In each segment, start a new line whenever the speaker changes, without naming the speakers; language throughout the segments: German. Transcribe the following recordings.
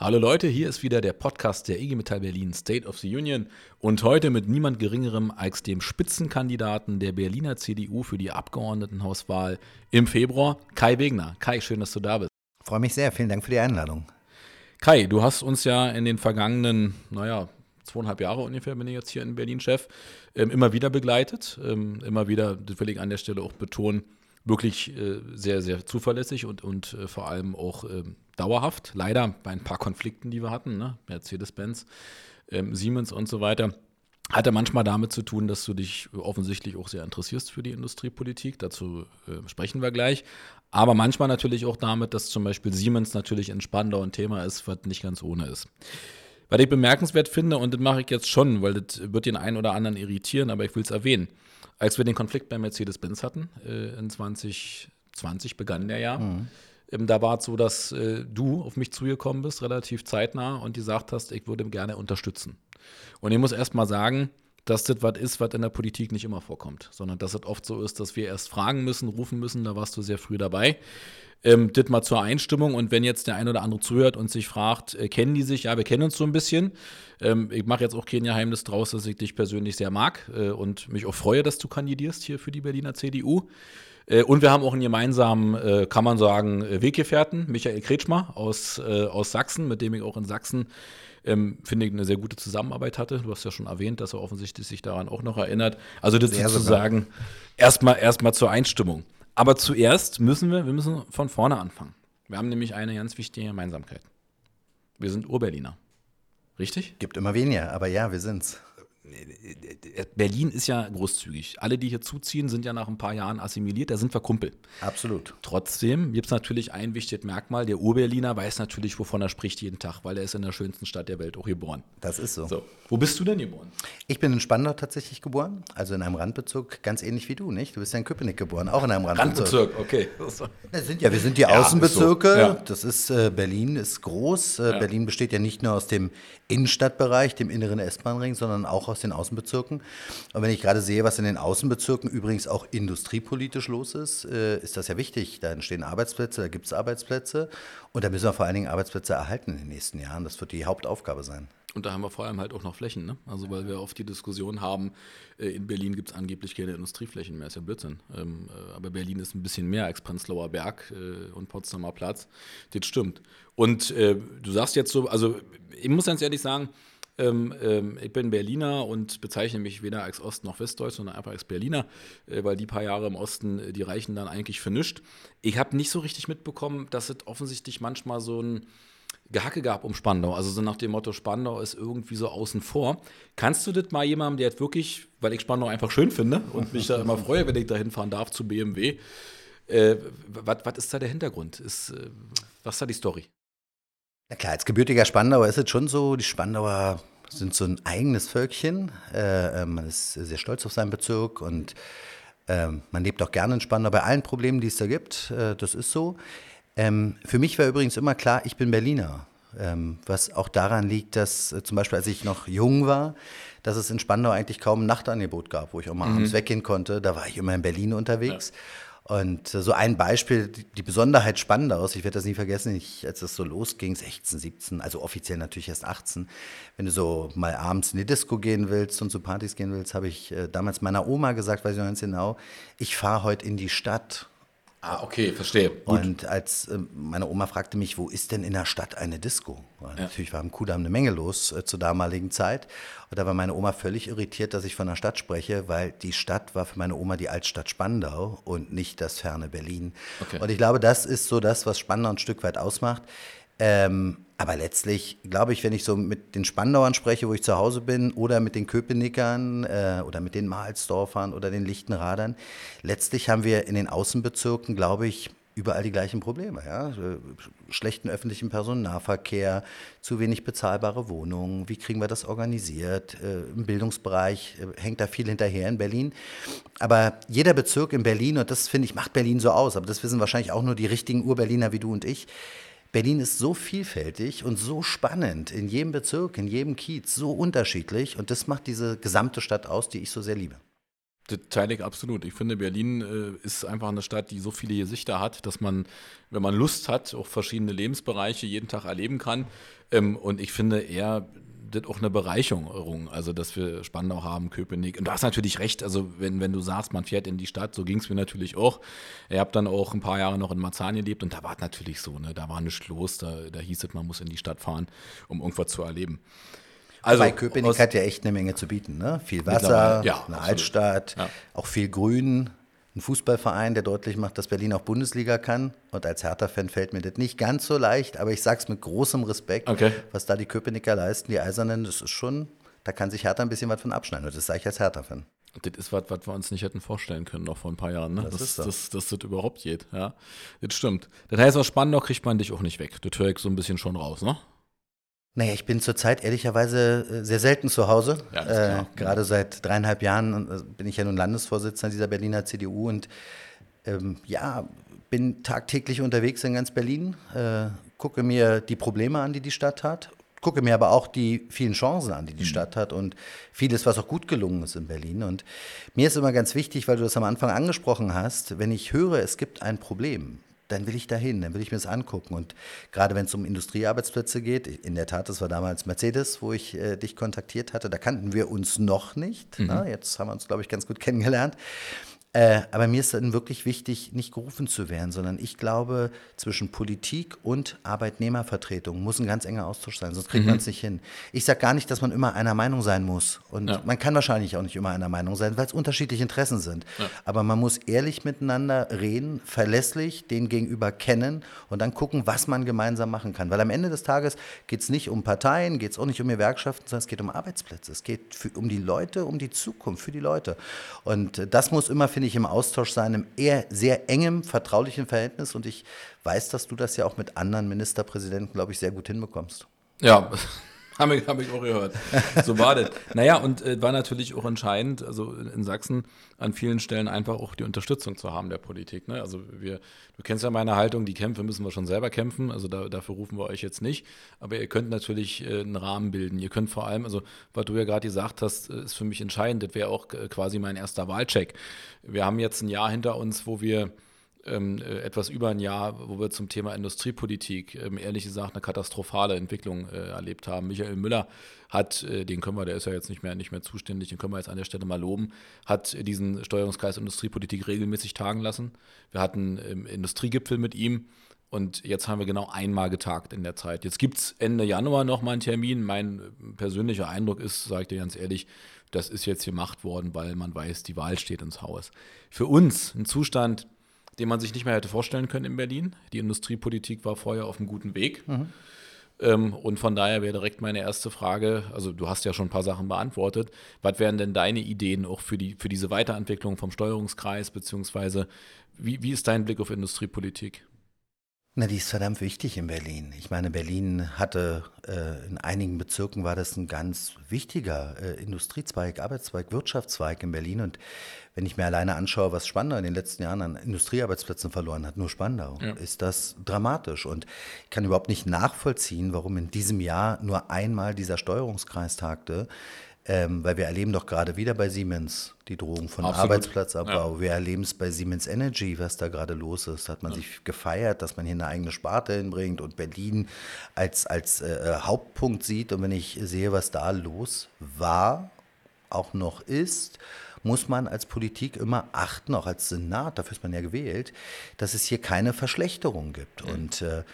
Hallo Leute, hier ist wieder der Podcast der IG Metall Berlin State of the Union und heute mit niemand Geringerem als dem Spitzenkandidaten der Berliner CDU für die Abgeordnetenhauswahl im Februar, Kai Wegner. Kai, schön, dass du da bist.
Freue mich sehr, vielen Dank für die Einladung.
Kai, du hast uns ja in den vergangenen, naja, zweieinhalb Jahre ungefähr bin ich jetzt hier in Berlin Chef, ähm, immer wieder begleitet. Ähm, immer wieder, das will ich an der Stelle auch betonen, wirklich äh, sehr, sehr zuverlässig und, und äh, vor allem auch ähm, dauerhaft. Leider bei ein paar Konflikten, die wir hatten, ne? Mercedes-Benz, ähm, Siemens und so weiter. Hatte manchmal damit zu tun, dass du dich offensichtlich auch sehr interessierst für die Industriepolitik. Dazu äh, sprechen wir gleich. Aber manchmal natürlich auch damit, dass zum Beispiel Siemens natürlich in Spandau ein Thema ist, was nicht ganz ohne ist. Was ich bemerkenswert finde, und das mache ich jetzt schon, weil das wird den einen oder anderen irritieren, aber ich will es erwähnen. Als wir den Konflikt bei Mercedes-Benz hatten, äh, in 2020 begann der ja, mhm. ähm, da war es so, dass äh, du auf mich zugekommen bist, relativ zeitnah, und gesagt hast, ich würde gerne unterstützen. Und ich muss erst mal sagen, dass das was ist, was in der Politik nicht immer vorkommt, sondern dass es oft so ist, dass wir erst fragen müssen, rufen müssen, da warst du sehr früh dabei. Ähm, das mal zur Einstimmung und wenn jetzt der ein oder andere zuhört und sich fragt, äh, kennen die sich? Ja, wir kennen uns so ein bisschen. Ähm, ich mache jetzt auch kein Geheimnis draus, dass ich dich persönlich sehr mag äh, und mich auch freue, dass du kandidierst hier für die Berliner CDU. Äh, und wir haben auch einen gemeinsamen, äh, kann man sagen, Weggefährten, Michael Kretschmer aus, äh, aus Sachsen, mit dem ich auch in Sachsen ähm, finde ich, eine sehr gute Zusammenarbeit hatte. Du hast ja schon erwähnt, dass er offensichtlich sich daran auch noch erinnert. Also das sehr sozusagen erstmal erstmal zur Einstimmung. Aber zuerst müssen wir, wir müssen von vorne anfangen. Wir haben nämlich eine ganz wichtige Gemeinsamkeit. Wir sind Urberliner. Richtig?
Gibt immer weniger, aber ja, wir sind's.
Berlin ist ja großzügig. Alle, die hier zuziehen, sind ja nach ein paar Jahren assimiliert, da sind wir Kumpel.
Absolut.
Trotzdem gibt es natürlich ein wichtiges Merkmal. Der Urberliner weiß natürlich, wovon er spricht jeden Tag, weil er ist in der schönsten Stadt der Welt auch geboren.
Das ist so. so.
Wo bist du denn geboren?
Ich bin in Spandau tatsächlich geboren, also in einem Randbezirk, ganz ähnlich wie du, nicht? Du bist ja in Köpenick geboren, auch in einem Randbezirk.
Randbezirk, okay.
Das sind ja, wir sind die ja, Außenbezirke. Ist so. ja. Das ist, äh, Berlin ist groß. Äh, ja. Berlin besteht ja nicht nur aus dem Innenstadtbereich, dem inneren S-Bahn-Ring, sondern auch aus den Außenbezirken. Und wenn ich gerade sehe, was in den Außenbezirken übrigens auch industriepolitisch los ist, äh, ist das ja wichtig. Da entstehen Arbeitsplätze, da gibt es Arbeitsplätze. Und da müssen wir vor allen Dingen Arbeitsplätze erhalten in den nächsten Jahren. Das wird die Hauptaufgabe sein.
Und da haben wir vor allem halt auch noch Flächen, ne? Also weil wir oft die Diskussion haben, äh, in Berlin gibt es angeblich keine Industrieflächen mehr, ist ja Blödsinn. Ähm, äh, aber Berlin ist ein bisschen mehr als Prenzlauer Berg und Potsdamer Platz. Das stimmt. Und du sagst jetzt so, also ich muss ganz ehrlich sagen, ähm, ähm, ich bin Berliner und bezeichne mich weder als Ost- noch Westdeutsch, sondern einfach als Berliner, äh, weil die paar Jahre im Osten, äh, die reichen dann eigentlich für nichts. Ich habe nicht so richtig mitbekommen, dass es offensichtlich manchmal so ein Gehacke gab um Spandau. Also so nach dem Motto, Spandau ist irgendwie so außen vor. Kannst du das mal jemandem, der wirklich, weil ich Spandau einfach schön finde und mich da immer freue, wenn ich da hinfahren darf zu BMW, äh, was ist da der Hintergrund? Ist, äh, was ist da die Story?
Na klar, als gebürtiger Spandauer ist es schon so, die Spandauer sind so ein eigenes Völkchen. Äh, äh man ist sehr stolz auf seinen Bezirk und äh, man lebt auch gerne in Spandau bei allen Problemen, die es da gibt. Äh, das ist so. Ähm, für mich war übrigens immer klar, ich bin Berliner. Ähm, was auch daran liegt, dass äh, zum Beispiel, als ich noch jung war, dass es in Spandau eigentlich kaum ein Nachtangebot gab, wo ich auch mal mhm. abends weggehen konnte. Da war ich immer in Berlin unterwegs. Ja. Und äh, so ein Beispiel, die Besonderheit Spandaus, ich werde das nie vergessen, ich, als das so losging, 16, 17, also offiziell natürlich erst 18, wenn du so mal abends in die Disco gehen willst und zu Partys gehen willst, habe ich äh, damals meiner Oma gesagt, weiß ich noch ganz genau, ich fahre heute in die Stadt
Ah, okay, verstehe.
Gut. Und als äh, meine Oma fragte mich, wo ist denn in der Stadt eine Disco? Ja. Natürlich war im Kudamm eine Menge los äh, zur damaligen Zeit. Und da war meine Oma völlig irritiert, dass ich von der Stadt spreche, weil die Stadt war für meine Oma die Altstadt Spandau und nicht das ferne Berlin. Okay. Und ich glaube, das ist so das, was Spandau ein Stück weit ausmacht. Ähm, aber letztlich glaube ich, wenn ich so mit den Spandauern spreche, wo ich zu Hause bin, oder mit den Köpenickern äh, oder mit den Mahlsdorfern oder den Lichtenradern, letztlich haben wir in den Außenbezirken, glaube ich, überall die gleichen Probleme. Ja? Schlechten öffentlichen Personennahverkehr, zu wenig bezahlbare Wohnungen, wie kriegen wir das organisiert? Äh, Im Bildungsbereich äh, hängt da viel hinterher in Berlin. Aber jeder Bezirk in Berlin, und das finde ich, macht Berlin so aus, aber das wissen wahrscheinlich auch nur die richtigen Urberliner wie du und ich, Berlin ist so vielfältig und so spannend, in jedem Bezirk, in jedem Kiez, so unterschiedlich und das macht diese gesamte Stadt aus, die ich so sehr liebe.
Das teile ich absolut. Ich finde, Berlin äh, ist einfach eine Stadt, die so viele Gesichter hat, dass man, wenn man Lust hat, auch verschiedene Lebensbereiche jeden Tag erleben kann. Ähm, und ich finde eher, das auch eine Bereicherung, also dass wir Spandau haben, Köpenick. Und du hast natürlich recht, also wenn, wenn du sagst, man fährt in die Stadt, so ging es mir natürlich auch. Ich habe dann auch ein paar Jahre noch in Marzahn gelebt und da war es natürlich so, ne? da war nichts los, da, da hieß es, man muss in die Stadt fahren, um irgendwas zu erleben.
Also, Bei Köpenick hat ja echt eine Menge zu bieten. Ne? Viel Wasser, ja, eine absolut. Altstadt, ja. auch viel Grün, ein Fußballverein, der deutlich macht, dass Berlin auch Bundesliga kann. Und als Hertha-Fan fällt mir das nicht ganz so leicht, aber ich sage es mit großem Respekt, okay. was da die Köpenicker leisten, die Eisernen, das ist schon, da kann sich Hertha ein bisschen was von abschneiden. Und das sage ich als Hertha-Fan.
Das ist was, was wir uns nicht hätten vorstellen können, noch vor ein paar Jahren, ne? das dass, so. dass, dass das überhaupt geht. Ja, das stimmt. Das heißt, aus Spandau kriegt man dich auch nicht weg. Das höre ich so ein bisschen schon raus, ne?
Naja, ich bin zurzeit ehrlicherweise äh, sehr selten zu Hause. Ja, äh, gerade seit dreieinhalb Jahren äh, bin ich ja nun Landesvorsitzender dieser Berliner CDU und ähm, ja, bin tagtäglich unterwegs in ganz Berlin, äh, gucke mir die Probleme an, die die Stadt hat, gucke mir aber auch die vielen Chancen an, die die mhm. Stadt hat und vieles, was auch gut gelungen ist in Berlin. Und mir ist immer ganz wichtig, weil du das am Anfang angesprochen hast, wenn ich höre, es gibt ein Problem, dann will ich dahin, dann will ich mir das angucken. Und gerade wenn es um Industriearbeitsplätze geht, in der Tat, das war damals Mercedes, wo ich äh, dich kontaktiert hatte, da kannten wir uns noch nicht. Mhm. Na, jetzt haben wir uns, glaube ich, ganz gut kennengelernt. Äh, aber mir ist dann wirklich wichtig, nicht gerufen zu werden, sondern ich glaube, zwischen Politik und Arbeitnehmervertretung muss ein ganz enger Austausch sein, sonst kriegt mhm. man es nicht hin. Ich sage gar nicht, dass man immer einer Meinung sein muss. Und ja. man kann wahrscheinlich auch nicht immer einer Meinung sein, weil es unterschiedliche Interessen sind. Ja. Aber man muss ehrlich miteinander reden, verlässlich den Gegenüber kennen und dann gucken, was man gemeinsam machen kann. Weil am Ende des Tages geht es nicht um Parteien, geht es auch nicht um Gewerkschaften, sondern es geht um Arbeitsplätze. Es geht für, um die Leute, um die Zukunft, für die Leute. Und das muss immer, finde ich, im Austausch sein, im eher sehr engem, vertraulichen Verhältnis. Und ich weiß, dass du das ja auch mit anderen Ministerpräsidenten, glaube ich, sehr gut hinbekommst.
Ja, habe ich, hab ich auch gehört. So war das. Naja, und äh, war natürlich auch entscheidend, also in Sachsen an vielen Stellen einfach auch die Unterstützung zu haben der Politik. Ne? Also wir, du kennst ja meine Haltung, die Kämpfe müssen wir schon selber kämpfen, also da, dafür rufen wir euch jetzt nicht. Aber ihr könnt natürlich äh, einen Rahmen bilden. Ihr könnt vor allem, also was du ja gerade gesagt hast, äh, ist für mich entscheidend. Das wäre auch äh, quasi mein erster Wahlcheck. Wir haben jetzt ein Jahr hinter uns, wo wir ähm, äh, etwas über ein Jahr, wo wir zum Thema Industriepolitik ähm, ehrlich gesagt eine katastrophale Entwicklung äh, erlebt haben. Michael Müller hat, äh, den können wir, der ist ja jetzt nicht mehr, nicht mehr zuständig, den können wir jetzt an der Stelle mal loben, hat diesen Steuerungskreis Industriepolitik regelmäßig tagen lassen. Wir hatten ähm, Industriegipfel mit ihm. Und jetzt haben wir genau einmal getagt in der Zeit. Jetzt gibt es Ende Januar nochmal einen Termin. Mein persönlicher Eindruck ist, sage ich dir ganz ehrlich, das ist jetzt gemacht worden, weil man weiß, die Wahl steht ins Haus. Für uns ein Zustand, den man sich nicht mehr hätte vorstellen können in Berlin. Die Industriepolitik war vorher auf einem guten Weg. Mhm. Ähm, und von daher wäre direkt meine erste Frage, also du hast ja schon ein paar Sachen beantwortet, was wären denn deine Ideen auch für, die, für diese Weiterentwicklung vom Steuerungskreis, beziehungsweise wie, wie ist dein Blick auf Industriepolitik?
Na, die ist verdammt wichtig in Berlin. Ich meine, Berlin hatte äh, in einigen Bezirken war das ein ganz wichtiger äh, Industriezweig, Arbeitszweig, Wirtschaftszweig in Berlin. Und wenn ich mir alleine anschaue, was Spandau in den letzten Jahren an Industriearbeitsplätzen verloren hat, nur Spandau, ja. ist das dramatisch. Und ich kann überhaupt nicht nachvollziehen, warum in diesem Jahr nur einmal dieser Steuerungskreis tagte. Ähm, weil wir erleben doch gerade wieder bei Siemens die Drohung von Absolut. Arbeitsplatzabbau. Ja. Wir erleben es bei Siemens Energy, was da gerade los ist. Da hat man ja. sich gefeiert, dass man hier eine eigene Sparte hinbringt und Berlin als, als äh, Hauptpunkt sieht. Und wenn ich sehe, was da los war, auch noch ist, muss man als Politik immer achten, auch als Senat, dafür ist man ja gewählt, dass es hier keine Verschlechterung gibt. Mhm. Und äh,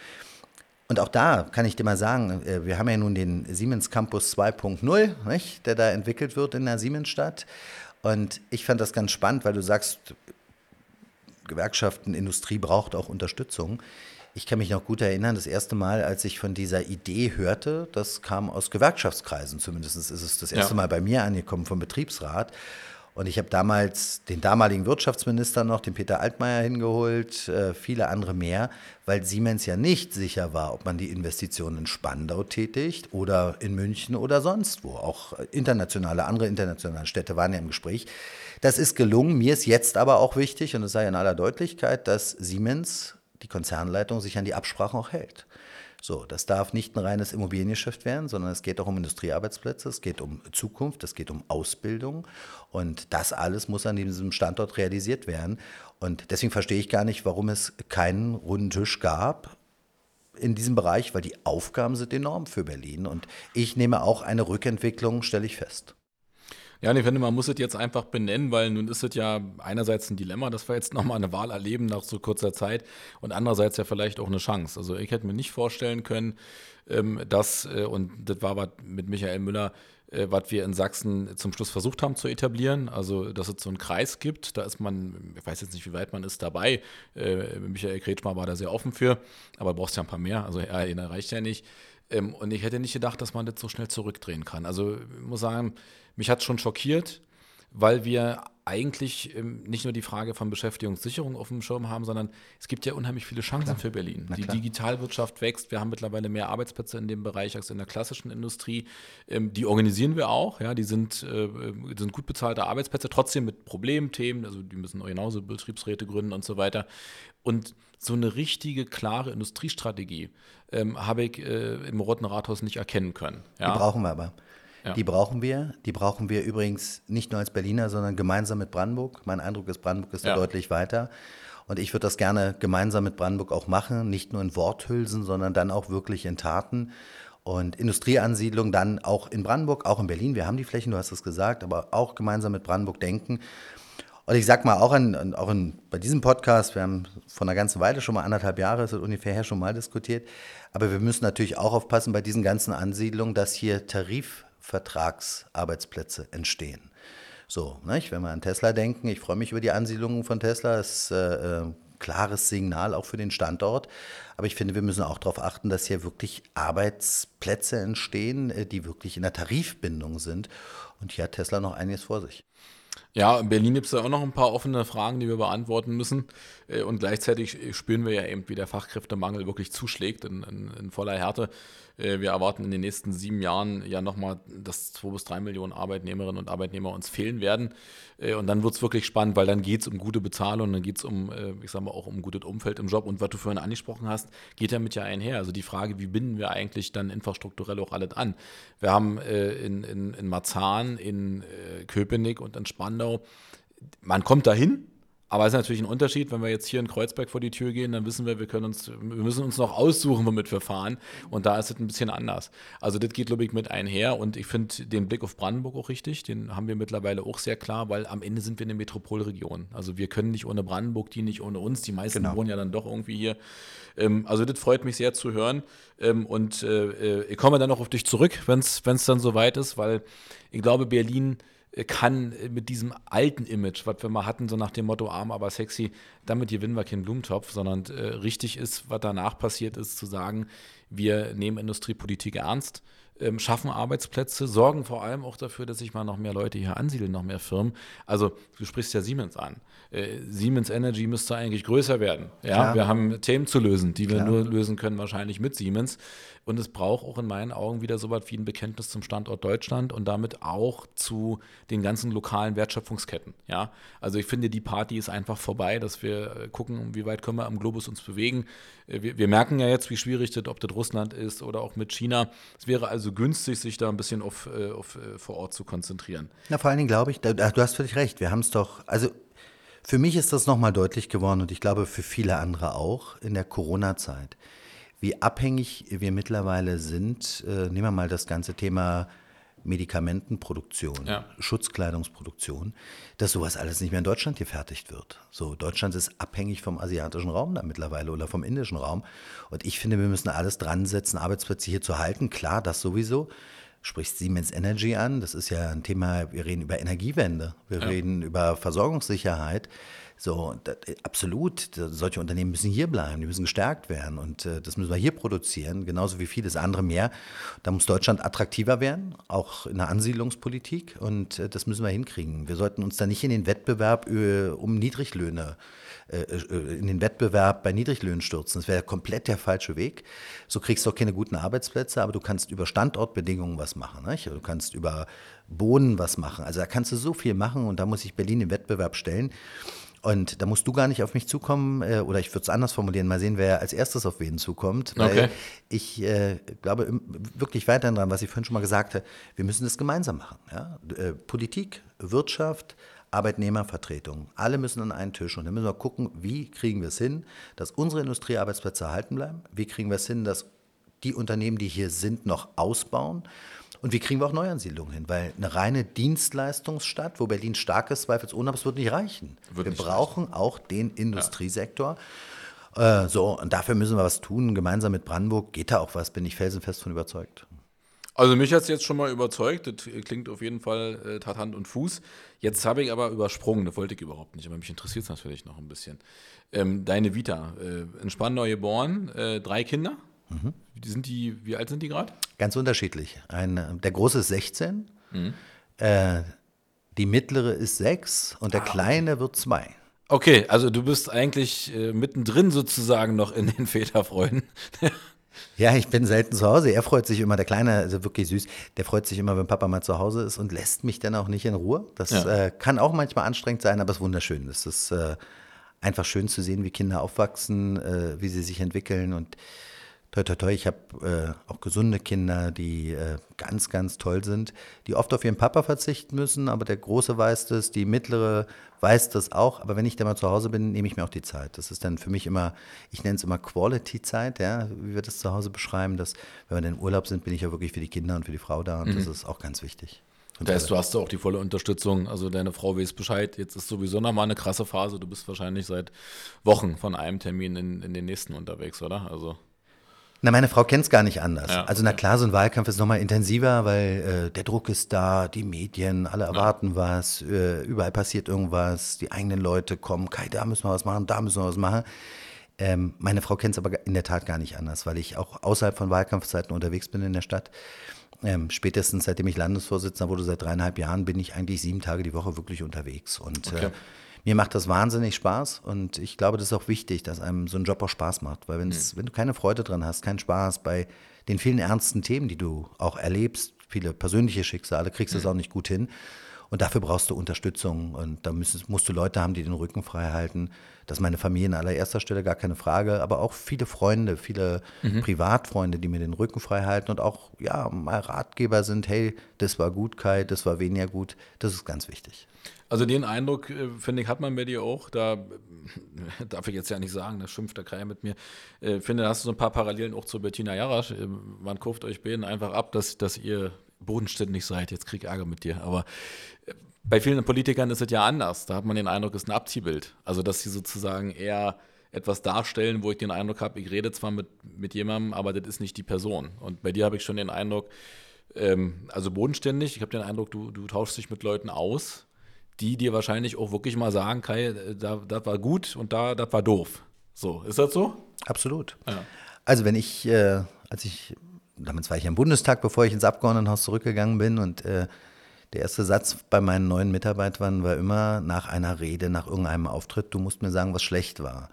und auch da kann ich dir mal sagen, äh, wir haben ja nun den Siemens Campus 2.0, der da entwickelt wird in der Siemensstadt. Und ich fand das ganz spannend, weil du sagst, Gewerkschaften, Industrie braucht auch Unterstützung. Ich kann mich noch gut erinnern, das erste Mal, als ich von dieser Idee hörte, das kam aus Gewerkschaftskreisen, zumindest ist es das erste ja. Mal bei mir angekommen vom Betriebsrat. Und ich habe damals den damaligen Wirtschaftsminister noch, den Peter Altmaier, hingeholt, äh, viele andere mehr, weil Siemens ja nicht sicher war, ob man die Investitionen in Spandau tätigt oder in München oder sonst wo. Auch internationale, andere internationale Städte waren ja im Gespräch. Das ist gelungen. Mir ist jetzt aber auch wichtig, und das sei in aller Deutlichkeit, dass Siemens, die Konzernleitung, sich an die Absprachen auch hält. So, das darf nicht ein reines Immobiliengeschäft werden, sondern es geht auch um Industriearbeitsplätze, es geht um Zukunft, es geht um Ausbildung und das alles muss an diesem Standort realisiert werden. Und deswegen verstehe ich gar nicht, warum es keinen runden Tisch gab in diesem Bereich, weil die Aufgaben sind enorm für Berlin und ich nehme auch eine Rückentwicklung, stelle ich fest.
Ja, ich finde, man muss es jetzt einfach benennen, weil nun ist es ja einerseits ein Dilemma, dass wir jetzt nochmal eine Wahl erleben nach so kurzer Zeit und andererseits ja vielleicht auch eine Chance. Also ich hätte mir nicht vorstellen können, ähm, dass, äh, und das war was mit Michael Müller, äh, was wir in Sachsen zum Schluss versucht haben zu etablieren. Also, dass es so einen Kreis gibt, da ist man, ich weiß jetzt nicht, wie weit man ist dabei. Äh, Michael Kretschmer war da sehr offen für, aber du brauchst ja ein paar mehr, also er reicht ja nicht. Ähm, und ich hätte nicht gedacht, dass man das so schnell zurückdrehen kann. Also ich muss sagen, mich hat es schon schockiert, weil wir eigentlich ähm, nicht nur die Frage von Beschäftigungssicherung auf dem Schirm haben, sondern es gibt ja unheimlich viele Chancen klar. für Berlin. Die Digitalwirtschaft wächst, wir haben mittlerweile mehr Arbeitsplätze in dem Bereich als in der klassischen Industrie. Ähm, die organisieren wir auch, ja, die sind, äh, sind gut bezahlte Arbeitsplätze, trotzdem mit Problemthemen, also die müssen genauso Betriebsräte gründen und so weiter. Und so eine richtige, klare Industriestrategie ähm, habe ich äh, im Roten Rathaus nicht erkennen können.
Ja? Die brauchen wir aber. Ja. Die brauchen wir. Die brauchen wir übrigens nicht nur als Berliner, sondern gemeinsam mit Brandenburg. Mein Eindruck ist, Brandenburg ist ja. da deutlich weiter. Und ich würde das gerne gemeinsam mit Brandenburg auch machen, nicht nur in Worthülsen, sondern dann auch wirklich in Taten. Und Industrieansiedlung dann auch in Brandenburg, auch in Berlin. Wir haben die Flächen, du hast es gesagt, aber auch gemeinsam mit Brandenburg denken. Und ich sag mal, auch, in, auch in, bei diesem Podcast, wir haben vor einer ganzen Weile schon mal anderthalb Jahre, ist das ungefähr her schon mal diskutiert. Aber wir müssen natürlich auch aufpassen bei diesen ganzen Ansiedlungen, dass hier Tarif Vertragsarbeitsplätze entstehen. So, nicht? wenn wir an Tesla denken, ich freue mich über die Ansiedlung von Tesla, das ist äh, ein äh, klares Signal auch für den Standort. Aber ich finde, wir müssen auch darauf achten, dass hier wirklich Arbeitsplätze entstehen, äh, die wirklich in der Tarifbindung sind. Und hier hat Tesla noch einiges vor sich.
Ja, in Berlin gibt es da auch noch ein paar offene Fragen, die wir beantworten müssen. Äh, und gleichzeitig spüren wir ja eben, wie der Fachkräftemangel wirklich zuschlägt in, in, in voller Härte. Äh, wir erwarten in den nächsten sieben Jahren ja nochmal, dass zwei bis drei Millionen Arbeitnehmerinnen und Arbeitnehmer uns fehlen werden. Äh, und dann wird es wirklich spannend, weil dann geht es um gute Bezahlung, dann geht es um, äh, ich sage mal, auch um gutes Umfeld im Job. Und was du vorhin angesprochen hast, geht damit ja einher. Also die Frage, wie binden wir eigentlich dann infrastrukturell auch alles an? Wir haben in, in, in Marzahn, in Köpenick und in Spandau, man kommt dahin, aber es ist natürlich ein Unterschied, wenn wir jetzt hier in Kreuzberg vor die Tür gehen, dann wissen wir, wir können uns, wir müssen uns noch aussuchen, womit wir fahren. Und da ist es ein bisschen anders. Also das geht, glaube ich, mit einher. Und ich finde den Blick auf Brandenburg auch richtig. Den haben wir mittlerweile auch sehr klar, weil am Ende sind wir eine Metropolregion. Also wir können nicht ohne Brandenburg, die nicht ohne uns. Die meisten genau. wohnen ja dann doch irgendwie hier. Ähm, also das freut mich sehr zu hören. Ähm, und äh, äh ich komme dann noch auf dich zurück, wenn es dann soweit ist, weil ich glaube, Berlin kann mit diesem alten Image, was wir mal hatten, so nach dem Motto arm, aber sexy, damit gewinnen wir keinen Blumentopf, sondern äh, richtig ist, was danach passiert ist, zu sagen, wir nehmen Industriepolitik ernst, ähm, schaffen Arbeitsplätze, sorgen vor allem auch dafür, dass sich mal noch mehr Leute hier ansiedeln, noch mehr Firmen. Also du sprichst ja Siemens an. Äh, Siemens Energy müsste eigentlich größer werden. Ja, wir haben Themen zu lösen, die wir Klar. nur lösen können wahrscheinlich mit Siemens. Und es braucht auch in meinen Augen wieder so was wie ein Bekenntnis zum Standort Deutschland und damit auch zu den ganzen lokalen Wertschöpfungsketten. Ja, also ich finde, die Party ist einfach vorbei, dass wir äh, gucken, wie weit können wir am Globus uns bewegen. Äh, wir, wir merken ja jetzt, wie schwierig das, ob das Russland ist oder auch mit China. Es wäre also günstig, sich da ein bisschen auf, äh, auf vor Ort zu konzentrieren.
Ja, vor allen Dingen glaube ich, du hast völlig recht. Wir haben es doch, also für mich ist das nochmal deutlich geworden und ich glaube für viele andere auch in der Corona-Zeit wie abhängig wir mittlerweile sind. Äh, nehmen wir mal das ganze Thema Medikamentenproduktion, ja. Schutzkleidungsproduktion, dass sowas alles nicht mehr in Deutschland gefertigt wird. So, Deutschland ist abhängig vom asiatischen Raum da mittlerweile oder vom indischen Raum. Und ich finde, wir müssen alles dran setzen, Arbeitsplätze hier zu halten. Klar, das sowieso. Sprichst Siemens Energy an. Das ist ja ein Thema, wir reden über Energiewende, wir ja. reden über Versorgungssicherheit. So, das, absolut, solche Unternehmen müssen hier bleiben, die müssen gestärkt werden und äh, das müssen wir hier produzieren, genauso wie vieles andere mehr. Da muss Deutschland attraktiver werden, auch in der Ansiedlungspolitik und äh, das müssen wir hinkriegen. Wir sollten uns da nicht in den Wettbewerb äh, um Niedriglöhne äh, äh, in den Wettbewerb bei Niedriglöhnen stürzen. Das wäre komplett der falsche Weg. So kriegst du auch keine guten Arbeitsplätze, aber du kannst über Standortbedingungen was machen. Nicht? Du kannst über Boden was machen. Also da kannst du so viel machen und da muss sich Berlin im Wettbewerb stellen. Und da musst du gar nicht auf mich zukommen, äh, oder ich würde es anders formulieren, mal sehen, wer als erstes auf wen zukommt. Weil
Okay.
ich äh, glaube wirklich weiterhin dran, was ich vorhin schon mal gesagt habe, wir müssen das gemeinsam machen. Ja? Äh, Politik, Wirtschaft, Arbeitnehmervertretung, alle müssen an einen Tisch und dann müssen wir gucken, wie kriegen wir es hin, dass unsere Industriearbeitsplätze erhalten bleiben, wie kriegen wir es hin, dass die Unternehmen, die hier sind, noch ausbauen. Und wie kriegen wir auch Neuansiedlungen hin? Weil eine reine Dienstleistungsstadt, wo Berlin stark ist, zweifelsohne, aber es wird nicht reichen.
Wird
wir
nicht
brauchen auch den Industriesektor. Äh, so, und dafür müssen wir was tun. Gemeinsam mit Brandenburg geht da auch was, bin ich felsenfest von überzeugt.
Also mich hat es jetzt schon mal überzeugt. Das klingt auf jeden Fall äh, tat Hand und Fuß. Jetzt habe ich aber übersprungen, das wollte ich überhaupt nicht, aber mich interessiert es natürlich noch ein bisschen. Ähm, deine Vita, äh, in Spandau geboren, äh, drei Kinder. Die sind die, wie alt sind die gerade?
Ganz unterschiedlich. Ein, äh, der Große ist 16, äh, die mittlere ist 6 und der Kleine wird 2.
Okay, also du bist eigentlich äh, mittendrin sozusagen noch in den Väterfreuden.
Ja, ich bin selten zu Hause. Er freut sich immer, der Kleine, also wirklich süß, der freut sich immer, wenn Papa mal zu Hause ist und lässt mich dann auch nicht in Ruhe. Das
Ja.
äh, kann auch manchmal anstrengend sein, aber es ist wunderschön. Es ist äh, einfach schön zu sehen, wie Kinder aufwachsen, äh, wie sie sich entwickeln und toi, toi, toi, ich habe äh, auch gesunde Kinder, die äh, ganz, ganz toll sind, die oft auf ihren Papa verzichten müssen, aber der Große weiß das, die Mittlere weiß das auch, aber wenn ich dann mal zu Hause bin, nehme ich mir auch die Zeit. Das ist dann für mich immer, ich nenne es immer Quality-Zeit, ja, wie wir das zu Hause beschreiben, dass wenn wir dann in Urlaub sind, bin ich ja wirklich für die Kinder und für die Frau da und das ist auch ganz wichtig. Und
Das heißt, du hast da auch die volle Unterstützung. Also deine Frau weiß Bescheid. Jetzt ist sowieso nochmal eine krasse Phase. Du bist wahrscheinlich seit Wochen von einem Termin in, in den nächsten unterwegs, oder? Also
Na, meine Frau kennt es gar nicht anders.
Ja,
also na klar, so ein Wahlkampf ist nochmal intensiver, weil äh, der Druck ist da, die Medien, alle erwarten was, äh, überall passiert irgendwas, die eigenen Leute kommen, Kai, da müssen wir was machen, da müssen wir was machen. Ähm, meine Frau kennt es aber in der Tat gar nicht anders, weil ich auch außerhalb von Wahlkampfzeiten unterwegs bin in der Stadt. Ähm, spätestens seitdem ich Landesvorsitzender wurde, seit dreieinhalb Jahren, bin ich eigentlich sieben Tage die Woche wirklich unterwegs. Und
Okay.
äh, mir macht das wahnsinnig Spaß und ich glaube, das ist auch wichtig, dass einem so ein Job auch Spaß macht. Weil wenn's, wenn du keine Freude dran hast, keinen Spaß bei den vielen ernsten Themen, die du auch erlebst, viele persönliche Schicksale, kriegst du es auch nicht gut hin. Und dafür brauchst du Unterstützung und da müsstest, musst du Leute haben, die den Rücken frei halten. Das ist meine Familie an allererster Stelle, gar keine Frage, aber auch viele Freunde, viele Privatfreunde, die mir den Rücken frei halten und auch ja, mal Ratgeber sind, hey, das war gut, Kai, das war weniger gut. Das ist ganz wichtig.
Also den Eindruck, äh, finde ich, hat man bei dir auch. Da äh, darf ich jetzt ja nicht sagen, da schimpft der Kreier mit mir. Äh, finde, da hast du so ein paar Parallelen auch zu Bettina Jarasch. Man kauft euch beiden einfach ab, dass, dass ihr bodenständig seid. Jetzt krieg ich Ärger mit dir. Aber bei vielen Politikern ist es ja anders. Da hat man den Eindruck, es ist ein Abziehbild. Also, dass sie sozusagen eher etwas darstellen, wo ich den Eindruck habe, ich rede zwar mit, mit jemandem, aber das ist nicht die Person. Und bei dir habe ich schon den Eindruck, ähm, also bodenständig, ich habe den Eindruck, du, du tauschst dich mit Leuten aus, die dir wahrscheinlich auch wirklich mal sagen, Kai, äh, da, das war gut und da, das war doof. So, ist das so?
Absolut.
Ja.
Also wenn ich, äh, als ich, damals war ich im Bundestag, bevor ich ins Abgeordnetenhaus zurückgegangen bin und äh, der erste Satz bei meinen neuen Mitarbeitern war immer nach einer Rede, nach irgendeinem Auftritt, du musst mir sagen, was schlecht war.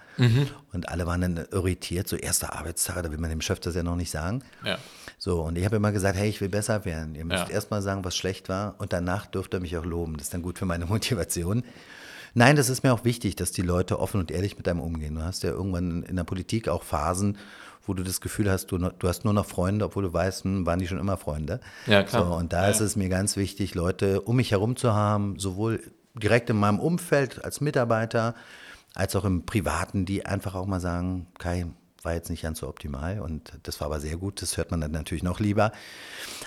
Und alle waren dann irritiert, so erster Arbeitstag, da will man dem Chef das ja noch nicht sagen.
Ja.
So, und ich habe immer gesagt, hey, ich will besser werden. Ihr müsst
Ja.
erst mal sagen, was schlecht war und danach dürft ihr mich auch loben. Das ist dann gut für meine Motivation. Nein, das ist mir auch wichtig, dass die Leute offen und ehrlich mit einem umgehen. Du hast ja irgendwann in der Politik auch Phasen, wo du das Gefühl hast, du, du hast nur noch Freunde, obwohl du weißt, hm, waren die schon immer Freunde.
Ja, klar.
So, und da
Ja,
ist es mir ganz wichtig, Leute um mich herum zu haben, sowohl direkt in meinem Umfeld als Mitarbeiter, als auch im Privaten, die einfach auch mal sagen, Kai, war jetzt nicht ganz so optimal und das war aber sehr gut, das hört man dann natürlich noch lieber.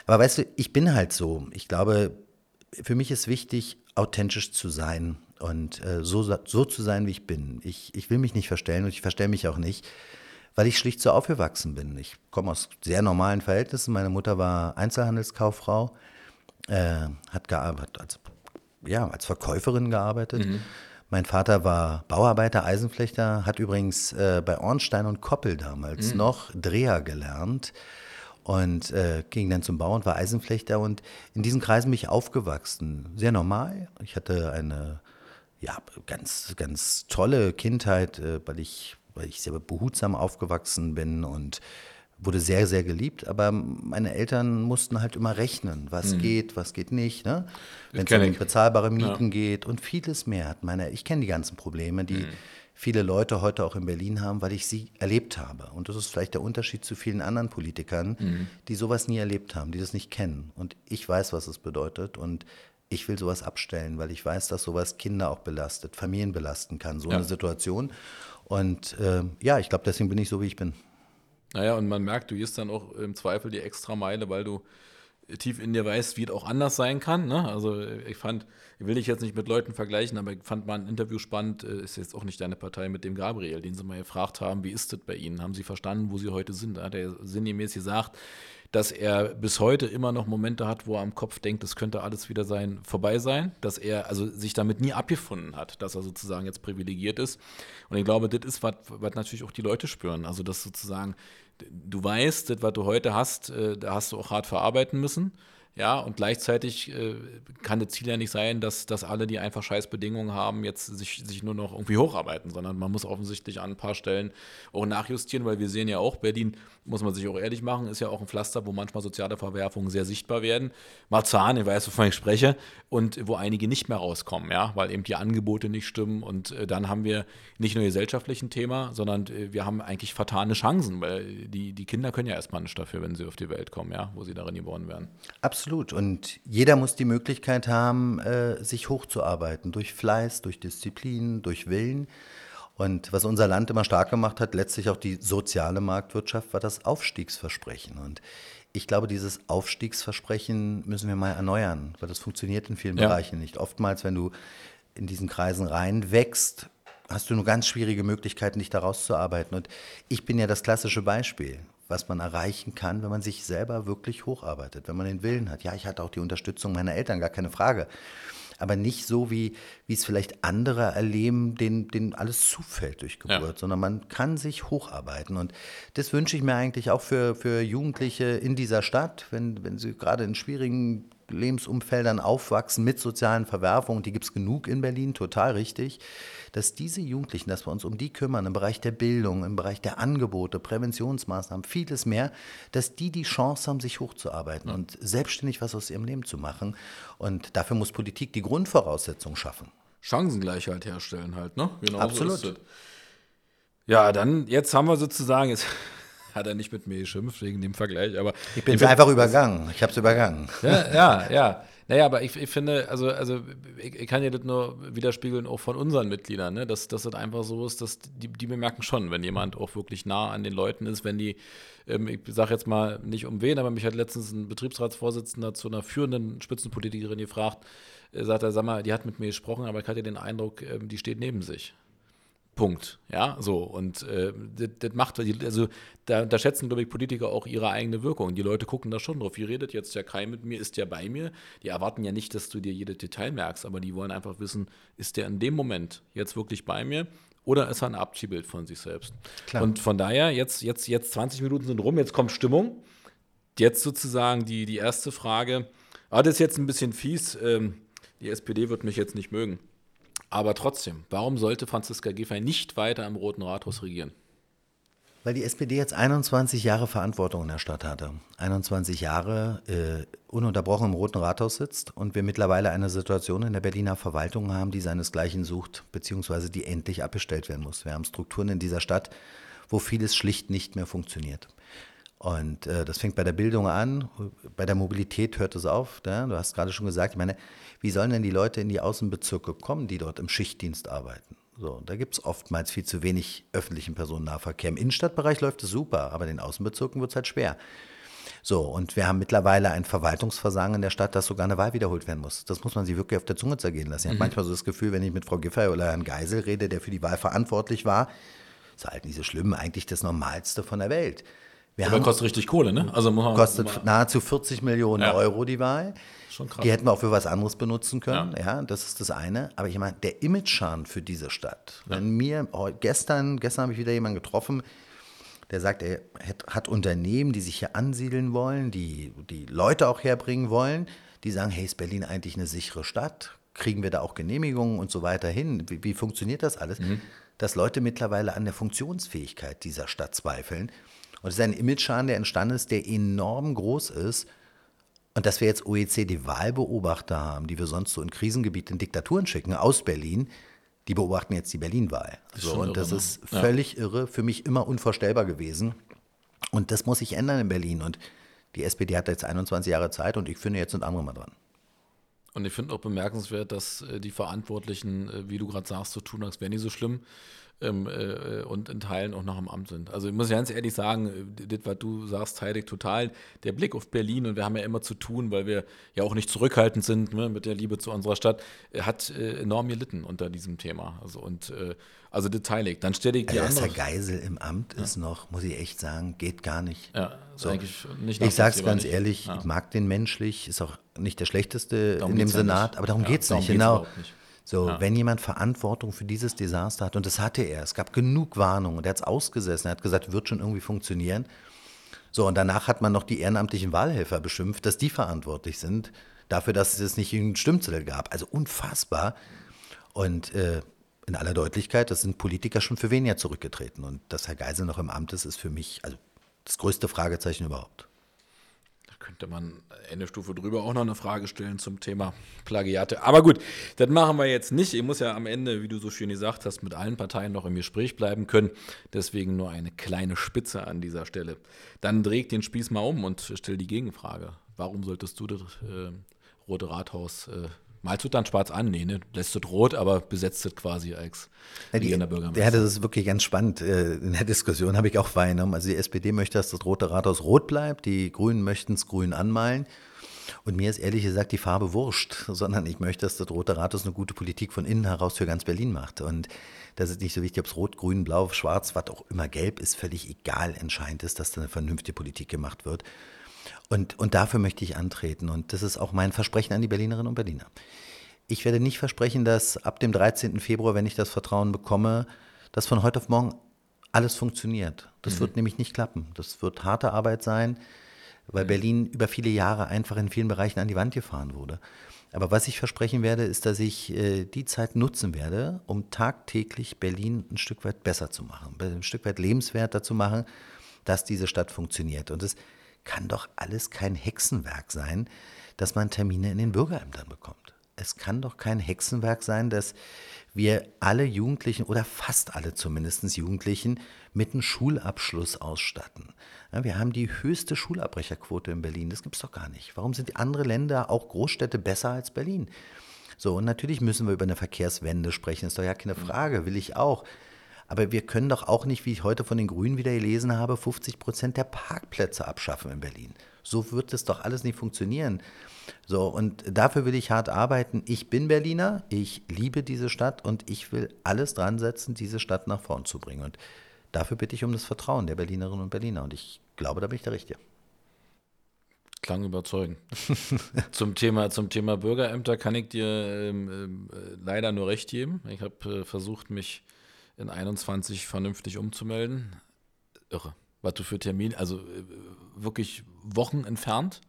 Aber weißt du, ich bin halt so. Ich glaube, für mich ist wichtig, authentisch zu sein und äh, so, so zu sein, wie ich bin. Ich, ich will mich nicht verstellen und ich verstelle mich auch nicht, weil ich schlicht so aufgewachsen bin. Ich komme aus sehr normalen Verhältnissen. Meine Mutter war Einzelhandelskauffrau, äh, hat gearbeitet als, ja, als Verkäuferin gearbeitet. Mein Vater war Bauarbeiter, Eisenflechter, hat übrigens äh, bei Ornstein und Koppel damals noch Dreher gelernt und äh, ging dann zum Bau und war Eisenflechter und in diesen Kreisen bin ich aufgewachsen. Sehr normal. Ich hatte eine ja, ganz, ganz tolle Kindheit, äh, weil ich, weil ich sehr behutsam aufgewachsen bin und wurde sehr, sehr geliebt, aber meine Eltern mussten halt immer rechnen, was mhm. geht, was geht nicht, ne? wenn es um bezahlbare Mieten ja. geht und vieles mehr hat meine, ich kenne die ganzen Probleme, die mhm. viele Leute heute auch in Berlin haben, weil ich sie erlebt habe. Und das ist vielleicht der Unterschied zu vielen anderen Politikern, mhm. die sowas nie erlebt haben, die das nicht kennen. Und ich weiß, was es bedeutet und ich will sowas abstellen, weil ich weiß, dass sowas Kinder auch belastet, Familien belasten kann, so ja. eine Situation. Und äh, ja, ich glaube, deswegen bin ich so, wie ich bin.
Naja, und man merkt, du gehst dann auch im Zweifel die extra Meile, weil du tief in dir weißt, wie es auch anders sein kann. Ne? Also ich fand, ich will dich jetzt nicht mit Leuten vergleichen, aber ich fand mal ein Interview spannend, äh, ist jetzt auch nicht deine Partei mit dem Gabriel, den sie mal gefragt haben, wie ist das bei Ihnen? Haben Sie verstanden, wo Sie heute sind? Da hat er sinngemäß gesagt, dass er bis heute immer noch Momente hat, wo er am Kopf denkt, es könnte alles wieder sein, vorbei sein, dass er also sich damit nie abgefunden hat, dass er sozusagen jetzt privilegiert ist. Und ich glaube, das ist, was, was natürlich auch die Leute spüren. Also, dass sozusagen du weißt, das, was du heute hast, äh, da hast du auch hart verarbeiten müssen. Ja, und gleichzeitig äh, kann das Ziel ja nicht sein, dass, dass alle, die einfach scheiß Bedingungen haben, jetzt sich, sich nur noch irgendwie hocharbeiten, sondern man muss offensichtlich an ein paar Stellen auch nachjustieren, weil wir sehen ja auch, Berlin, muss man sich auch ehrlich machen, ist ja auch ein Pflaster, wo manchmal soziale Verwerfungen sehr sichtbar werden. Marzahn, ich weiß, wovon ich spreche, und wo einige nicht mehr rauskommen, ja, weil eben die Angebote nicht stimmen. Und äh, dann haben wir nicht nur gesellschaftlich ein Thema, sondern äh, wir haben eigentlich fatale Chancen, weil die, die Kinder können ja erstmal nicht dafür, wenn sie auf die Welt kommen, ja, wo sie darin geboren werden.
Absolut. Absolut. Und jeder muss die Möglichkeit haben, äh, sich hochzuarbeiten durch Fleiß, durch Disziplin, durch Willen. Und was unser Land immer stark gemacht hat, letztlich auch die soziale Marktwirtschaft, war das Aufstiegsversprechen. Und ich glaube, dieses Aufstiegsversprechen müssen wir mal erneuern, weil das funktioniert in vielen ja. Bereichen nicht. Oftmals, wenn du in diesen Kreisen reinwächst, hast du nur ganz schwierige Möglichkeiten, dich da rauszuarbeiten. Und ich bin ja das klassische Beispiel was man erreichen kann, wenn man sich selber wirklich hocharbeitet, wenn man den Willen hat. Ja, ich hatte auch die Unterstützung meiner Eltern, gar keine Frage. Aber nicht so, wie, wie es vielleicht andere erleben, denen, denen alles zufällt durch Geburt, ja. sondern man kann sich hocharbeiten. Und das wünsche ich mir eigentlich auch für, für Jugendliche in dieser Stadt, wenn, wenn sie gerade in schwierigen Lebensumfeldern aufwachsen mit sozialen Verwerfungen, die gibt es genug in Berlin, total richtig, dass diese Jugendlichen, dass wir uns um die kümmern im Bereich der Bildung, im Bereich der Angebote, Präventionsmaßnahmen, vieles mehr, dass die die Chance haben, sich hochzuarbeiten ja. und selbstständig was aus ihrem Leben zu machen. Und dafür muss Politik die Grundvoraussetzungen schaffen.
Chancengleichheit herstellen halt, ne?
Genau Absolut. So
ja, dann, jetzt haben wir sozusagen, jetzt hat er nicht mit mir geschimpft wegen dem Vergleich, aber.
Ich bin einfach übergangen. Ich habe es übergangen.
Ja, ja, ja. Naja, aber ich, ich finde, also, also ich, ich, kann ja das nur widerspiegeln, auch von unseren Mitgliedern, ne? dass, dass das einfach so ist, dass die, die bemerken schon, wenn jemand auch wirklich nah an den Leuten ist, wenn die, ähm, ich sage jetzt mal nicht um wen, aber mich hat letztens ein Betriebsratsvorsitzender zu einer führenden Spitzenpolitikerin gefragt, äh, sagt er, sag mal, die hat mit mir gesprochen, aber ich hatte den Eindruck, äh, die steht neben sich. Punkt. Ja, so. Und äh, das, das, macht, also da, schätzen, glaube ich, Politiker auch ihre eigene Wirkung. Die Leute gucken da schon drauf. Wie redet jetzt der Kai mit mir? Ist der bei mir? Die erwarten ja nicht, dass du dir jedes Detail merkst, aber die wollen einfach wissen, ist der in dem Moment jetzt wirklich bei mir? Oder ist er ein Abziehbild von sich selbst? Klar. Und von daher, jetzt, jetzt, jetzt 20 Minuten sind rum, jetzt kommt Stimmung. Jetzt sozusagen die, die erste Frage. Ah, das ist jetzt ein bisschen fies. Ähm, die SPD wird mich jetzt nicht mögen. Aber trotzdem, warum sollte Franziska Giffey nicht weiter im Roten Rathaus regieren?
Weil die SPD jetzt 21 Jahre Verantwortung in der Stadt hatte. 21 Jahre äh, ununterbrochen im Roten Rathaus sitzt und wir mittlerweile eine Situation in der Berliner Verwaltung haben, die seinesgleichen sucht, beziehungsweise die endlich abgestellt werden muss. Wir haben Strukturen in dieser Stadt, wo vieles schlicht nicht mehr funktioniert. Und äh, das fängt bei der Bildung an, bei der Mobilität hört es auf. Ja? Du hast gerade schon gesagt, ich meine, wie sollen denn die Leute in die Außenbezirke kommen, die dort im Schichtdienst arbeiten? So, da gibt es oftmals viel zu wenig öffentlichen Personennahverkehr. Im Innenstadtbereich läuft es super, aber in den Außenbezirken wird es halt schwer. So, und wir haben mittlerweile ein Verwaltungsversagen in der Stadt, dass sogar eine Wahl wiederholt werden muss. Das muss man sich wirklich auf der Zunge zergehen lassen. Ich mhm. habe manchmal so das Gefühl, wenn ich mit Frau Giffey oder Herrn Geisel rede, der für die Wahl verantwortlich war, ist halt nicht so schlimm, eigentlich das Normalste von der Welt.
Wir Aber haben, kostet richtig Kohle, ne?
Also kostet mal, nahezu 40 Millionen ja. Euro die Wahl. Schon krass. Die hätten wir auch für was anderes benutzen können. Ja, ja das ist das eine. Aber ich meine, der Image-Schaden für diese Stadt. Ja. Wenn mir oh, gestern, gestern habe ich wieder jemanden getroffen, der sagt, er hat, hat, Unternehmen, die sich hier ansiedeln wollen, die, die Leute auch herbringen wollen, die sagen, hey, ist Berlin eigentlich eine sichere Stadt? Kriegen wir da auch Genehmigungen und so weiter hin? Wie, wie funktioniert das alles? Mhm. Dass Leute mittlerweile an der Funktionsfähigkeit dieser Stadt zweifeln Und es ist ein Image-Schaden, der entstanden ist, der enorm groß ist. Und dass wir jetzt OECD-Wahlbeobachter haben, die wir sonst so in Krisengebieten, in Diktaturen schicken, aus Berlin, die beobachten jetzt die Berlin-Wahl. So, und das ne? ist völlig ja. irre, für mich immer unvorstellbar gewesen. Und das muss sich ändern in Berlin. Und die SPD hat jetzt 21 Jahre Zeit und ich finde, jetzt sind andere mal dran.
Und ich finde auch bemerkenswert, dass äh, die Verantwortlichen, äh, wie du gerade sagst, so tun, als wäre nicht so schlimm ähm, äh, und in Teilen auch noch im Amt sind. Also ich muss ganz ehrlich sagen, äh, das, was du sagst, teile ich total. Der Blick auf Berlin, und wir haben ja immer zu tun, weil wir ja auch nicht zurückhaltend sind ne, mit der Liebe zu unserer Stadt, äh, hat äh, enorm gelitten unter diesem Thema. Also und äh, also das teile ich. Dann stelle ich die
also, andere. Dass Geisel im Amt ja. ist noch, muss ich echt sagen, geht gar nicht.
Ja, so. eigentlich nicht
Ich sage es ganz ehrlich, ja. ich mag den menschlich, ist auch nicht der schlechteste darum in dem Senat, ja aber darum ja, geht es nicht. Genau. Nicht. So, ja. wenn jemand Verantwortung für dieses Desaster hat, und das hatte er, es gab genug Warnungen und er hat es ausgesessen, er hat gesagt, wird schon irgendwie funktionieren. So, und danach hat man noch die ehrenamtlichen Wahlhelfer beschimpft, dass die verantwortlich sind dafür, dass es nicht einen Stimmzettel gab. Also unfassbar. Und äh, in aller Deutlichkeit, das sind Politiker schon für weniger zurückgetreten. Und dass Herr Geisel noch im Amt ist, ist für mich also das größte Fragezeichen überhaupt
könnte man eine Stufe drüber auch noch eine Frage stellen zum Thema Plagiate. Aber gut, das machen wir jetzt nicht. Ich muss ja am Ende, wie du so schön gesagt hast, mit allen Parteien noch im Gespräch bleiben können. Deswegen nur eine kleine Spitze an dieser Stelle. Dann dreh den Spieß mal um und stell die Gegenfrage. Warum solltest du das äh, Rote Rathaus äh, Malst du dann schwarz an? Nee, ne? Lässt es rot, aber besetzt es quasi als
regierender Bürgermeister. Ja, das ist wirklich ganz spannend. Äh, in der Diskussion habe ich auch wahrgenommen. Also die SPD möchte, dass das Rote Rathaus rot bleibt, die Grünen möchten es grün anmalen. Und mir ist ehrlich gesagt die Farbe wurscht, sondern ich möchte, dass das Rote Rathaus eine gute Politik von innen heraus für ganz Berlin macht. Und das ist nicht so wichtig, ob es rot, grün, blau, schwarz, was auch immer gelb ist, völlig egal. Entscheidend ist, dass da eine vernünftige Politik gemacht wird. Und, und dafür möchte ich antreten. Und das ist auch mein Versprechen an die Berlinerinnen und Berliner. Ich werde nicht versprechen, dass ab dem 13. Februar, wenn ich das Vertrauen bekomme, dass von heute auf morgen alles funktioniert. Das mhm. wird nämlich nicht klappen. Das wird harte Arbeit sein, weil mhm. Berlin über viele Jahre einfach in vielen Bereichen an die Wand gefahren wurde. Aber was ich versprechen werde, ist, dass ich äh, die Zeit nutzen werde, um tagtäglich Berlin ein Stück weit besser zu machen, ein Stück weit lebenswerter zu machen, dass diese Stadt funktioniert. Und es kann doch alles kein Hexenwerk sein, dass man Termine in den Bürgerämtern bekommt. Es kann doch kein Hexenwerk sein, dass wir alle Jugendlichen oder fast alle zumindest Jugendlichen mit einem Schulabschluss ausstatten. Wir haben die höchste Schulabbrecherquote in Berlin. Das gibt es doch gar nicht. Warum sind andere Länder, auch Großstädte, besser als Berlin? So, und natürlich müssen wir über eine Verkehrswende sprechen. Ist doch ja keine Frage, will ich auch. Aber wir können doch auch nicht, wie ich heute von den Grünen wieder gelesen habe, 50 Prozent der Parkplätze abschaffen in Berlin. So wird das doch alles nicht funktionieren. So, und dafür will ich hart arbeiten. Ich bin Berliner, ich liebe diese Stadt und ich will alles dran setzen, diese Stadt nach vorn zu bringen. Und dafür bitte ich um das Vertrauen der Berlinerinnen und Berliner. Und ich glaube, da bin ich der Richtige.
Klang überzeugend. zum, Thema, zum Thema Bürgerämter kann ich dir ähm, äh, leider nur recht geben. Ich habe äh, versucht, mich in 21 vernünftig umzumelden. Irre. Was du für Termin, also äh, wirklich Wochen entfernt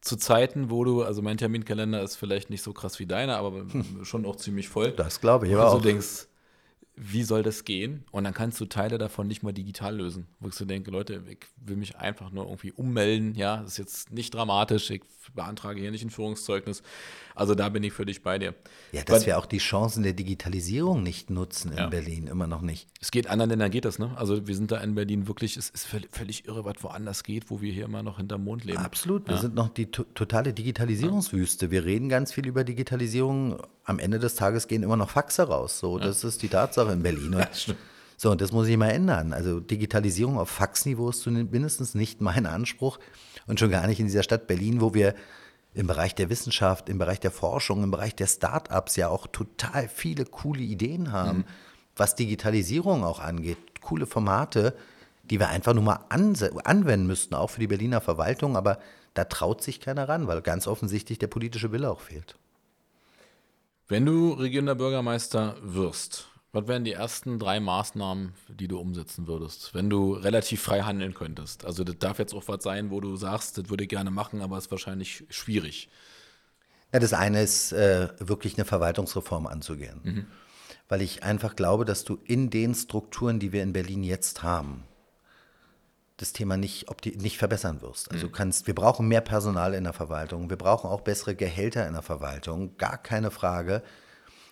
zu Zeiten, wo du, also mein Terminkalender ist vielleicht nicht so krass wie deiner, aber hm. schon auch ziemlich voll.
Das glaube ich
aber auch. Du denkst, wie soll das gehen? Und dann kannst du Teile davon nicht mal digital lösen. Wo ich so denke, Leute, ich will mich einfach nur irgendwie ummelden. Ja, das ist jetzt nicht dramatisch. Ich beantrage hier nicht ein Führungszeugnis. Also da bin ich völlig bei dir.
Ja, dass Weil, wir auch die Chancen der Digitalisierung nicht nutzen in ja. Berlin, immer noch nicht.
Es geht anderen Ländern geht das, ne? Also wir sind da in Berlin wirklich, es ist völlig, irre, was woanders geht, wo wir hier immer noch hinterm Mond leben.
Absolut, wir ja. sind noch die totale Digitalisierungswüste. Wir reden ganz viel über Digitalisierung. Am Ende des Tages gehen immer noch Faxe raus. So, das ist die Tatsache in Berlin. Und so, und das muss ich mal ändern. Also Digitalisierung auf Faxniveau ist mindestens nicht mein Anspruch und schon gar nicht in dieser Stadt Berlin, wo wir im Bereich der Wissenschaft, im Bereich der Forschung, im Bereich der Start-ups ja auch total viele coole Ideen haben, mhm. was Digitalisierung auch angeht. Coole Formate, die wir einfach nur mal anwenden müssten, auch für die Berliner Verwaltung. Aber da traut sich keiner ran, weil ganz offensichtlich der politische Wille auch fehlt.
Wenn du regierender Bürgermeister wirst, was wären die ersten drei Maßnahmen, die du umsetzen würdest, wenn du relativ frei handeln könntest? Also das darf jetzt auch was sein, wo du sagst, das würde ich gerne machen, aber es ist wahrscheinlich schwierig.
Ja, das eine ist äh, wirklich eine Verwaltungsreform anzugehen. Mhm. Weil ich einfach glaube, dass du in den Strukturen, die wir in Berlin jetzt haben, das Thema nicht, ob die, nicht verbessern wirst. Also kannst, wir brauchen mehr Personal in der Verwaltung, wir brauchen auch bessere Gehälter in der Verwaltung, gar keine Frage.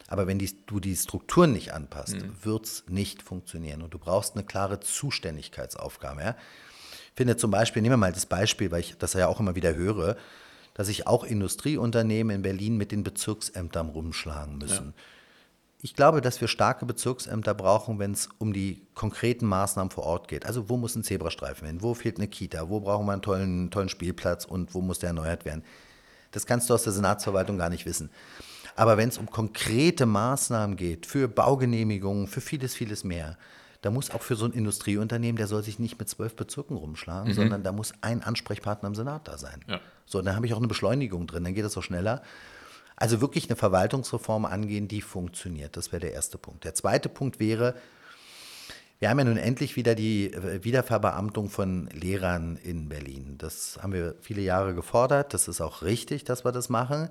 Aber wenn die, du die Strukturen nicht anpasst, mhm. wird es nicht funktionieren. Und du brauchst eine klare Zuständigkeitsaufgabe. Ja? Ich finde zum Beispiel, nehmen wir mal das Beispiel, weil ich das ja auch immer wieder höre, dass sich auch Industrieunternehmen in Berlin mit den Bezirksämtern rumschlagen müssen. Ja. Ich glaube, dass wir starke Bezirksämter brauchen, wenn es um die konkreten Maßnahmen vor Ort geht. Also wo muss ein Zebrastreifen hin? Wo fehlt eine Kita? Wo brauchen wir einen tollen, tollen Spielplatz und wo muss der erneuert werden? Das kannst du aus der Senatsverwaltung gar nicht wissen. Aber wenn es um konkrete Maßnahmen geht, für Baugenehmigungen, für vieles, vieles mehr, da muss auch für so ein Industrieunternehmen, der soll sich nicht mit zwölf Bezirken rumschlagen, mhm. sondern da muss ein Ansprechpartner im Senat da sein. Ja. So, dann habe ich auch eine Beschleunigung drin, dann geht das auch schneller. Also wirklich eine Verwaltungsreform angehen, die funktioniert. Das wäre der erste Punkt. Der zweite Punkt wäre, wir haben ja nun endlich wieder die äh, Wiederverbeamtung von Lehrern in Berlin. Das haben wir viele Jahre gefordert. Das ist auch richtig, dass wir das machen.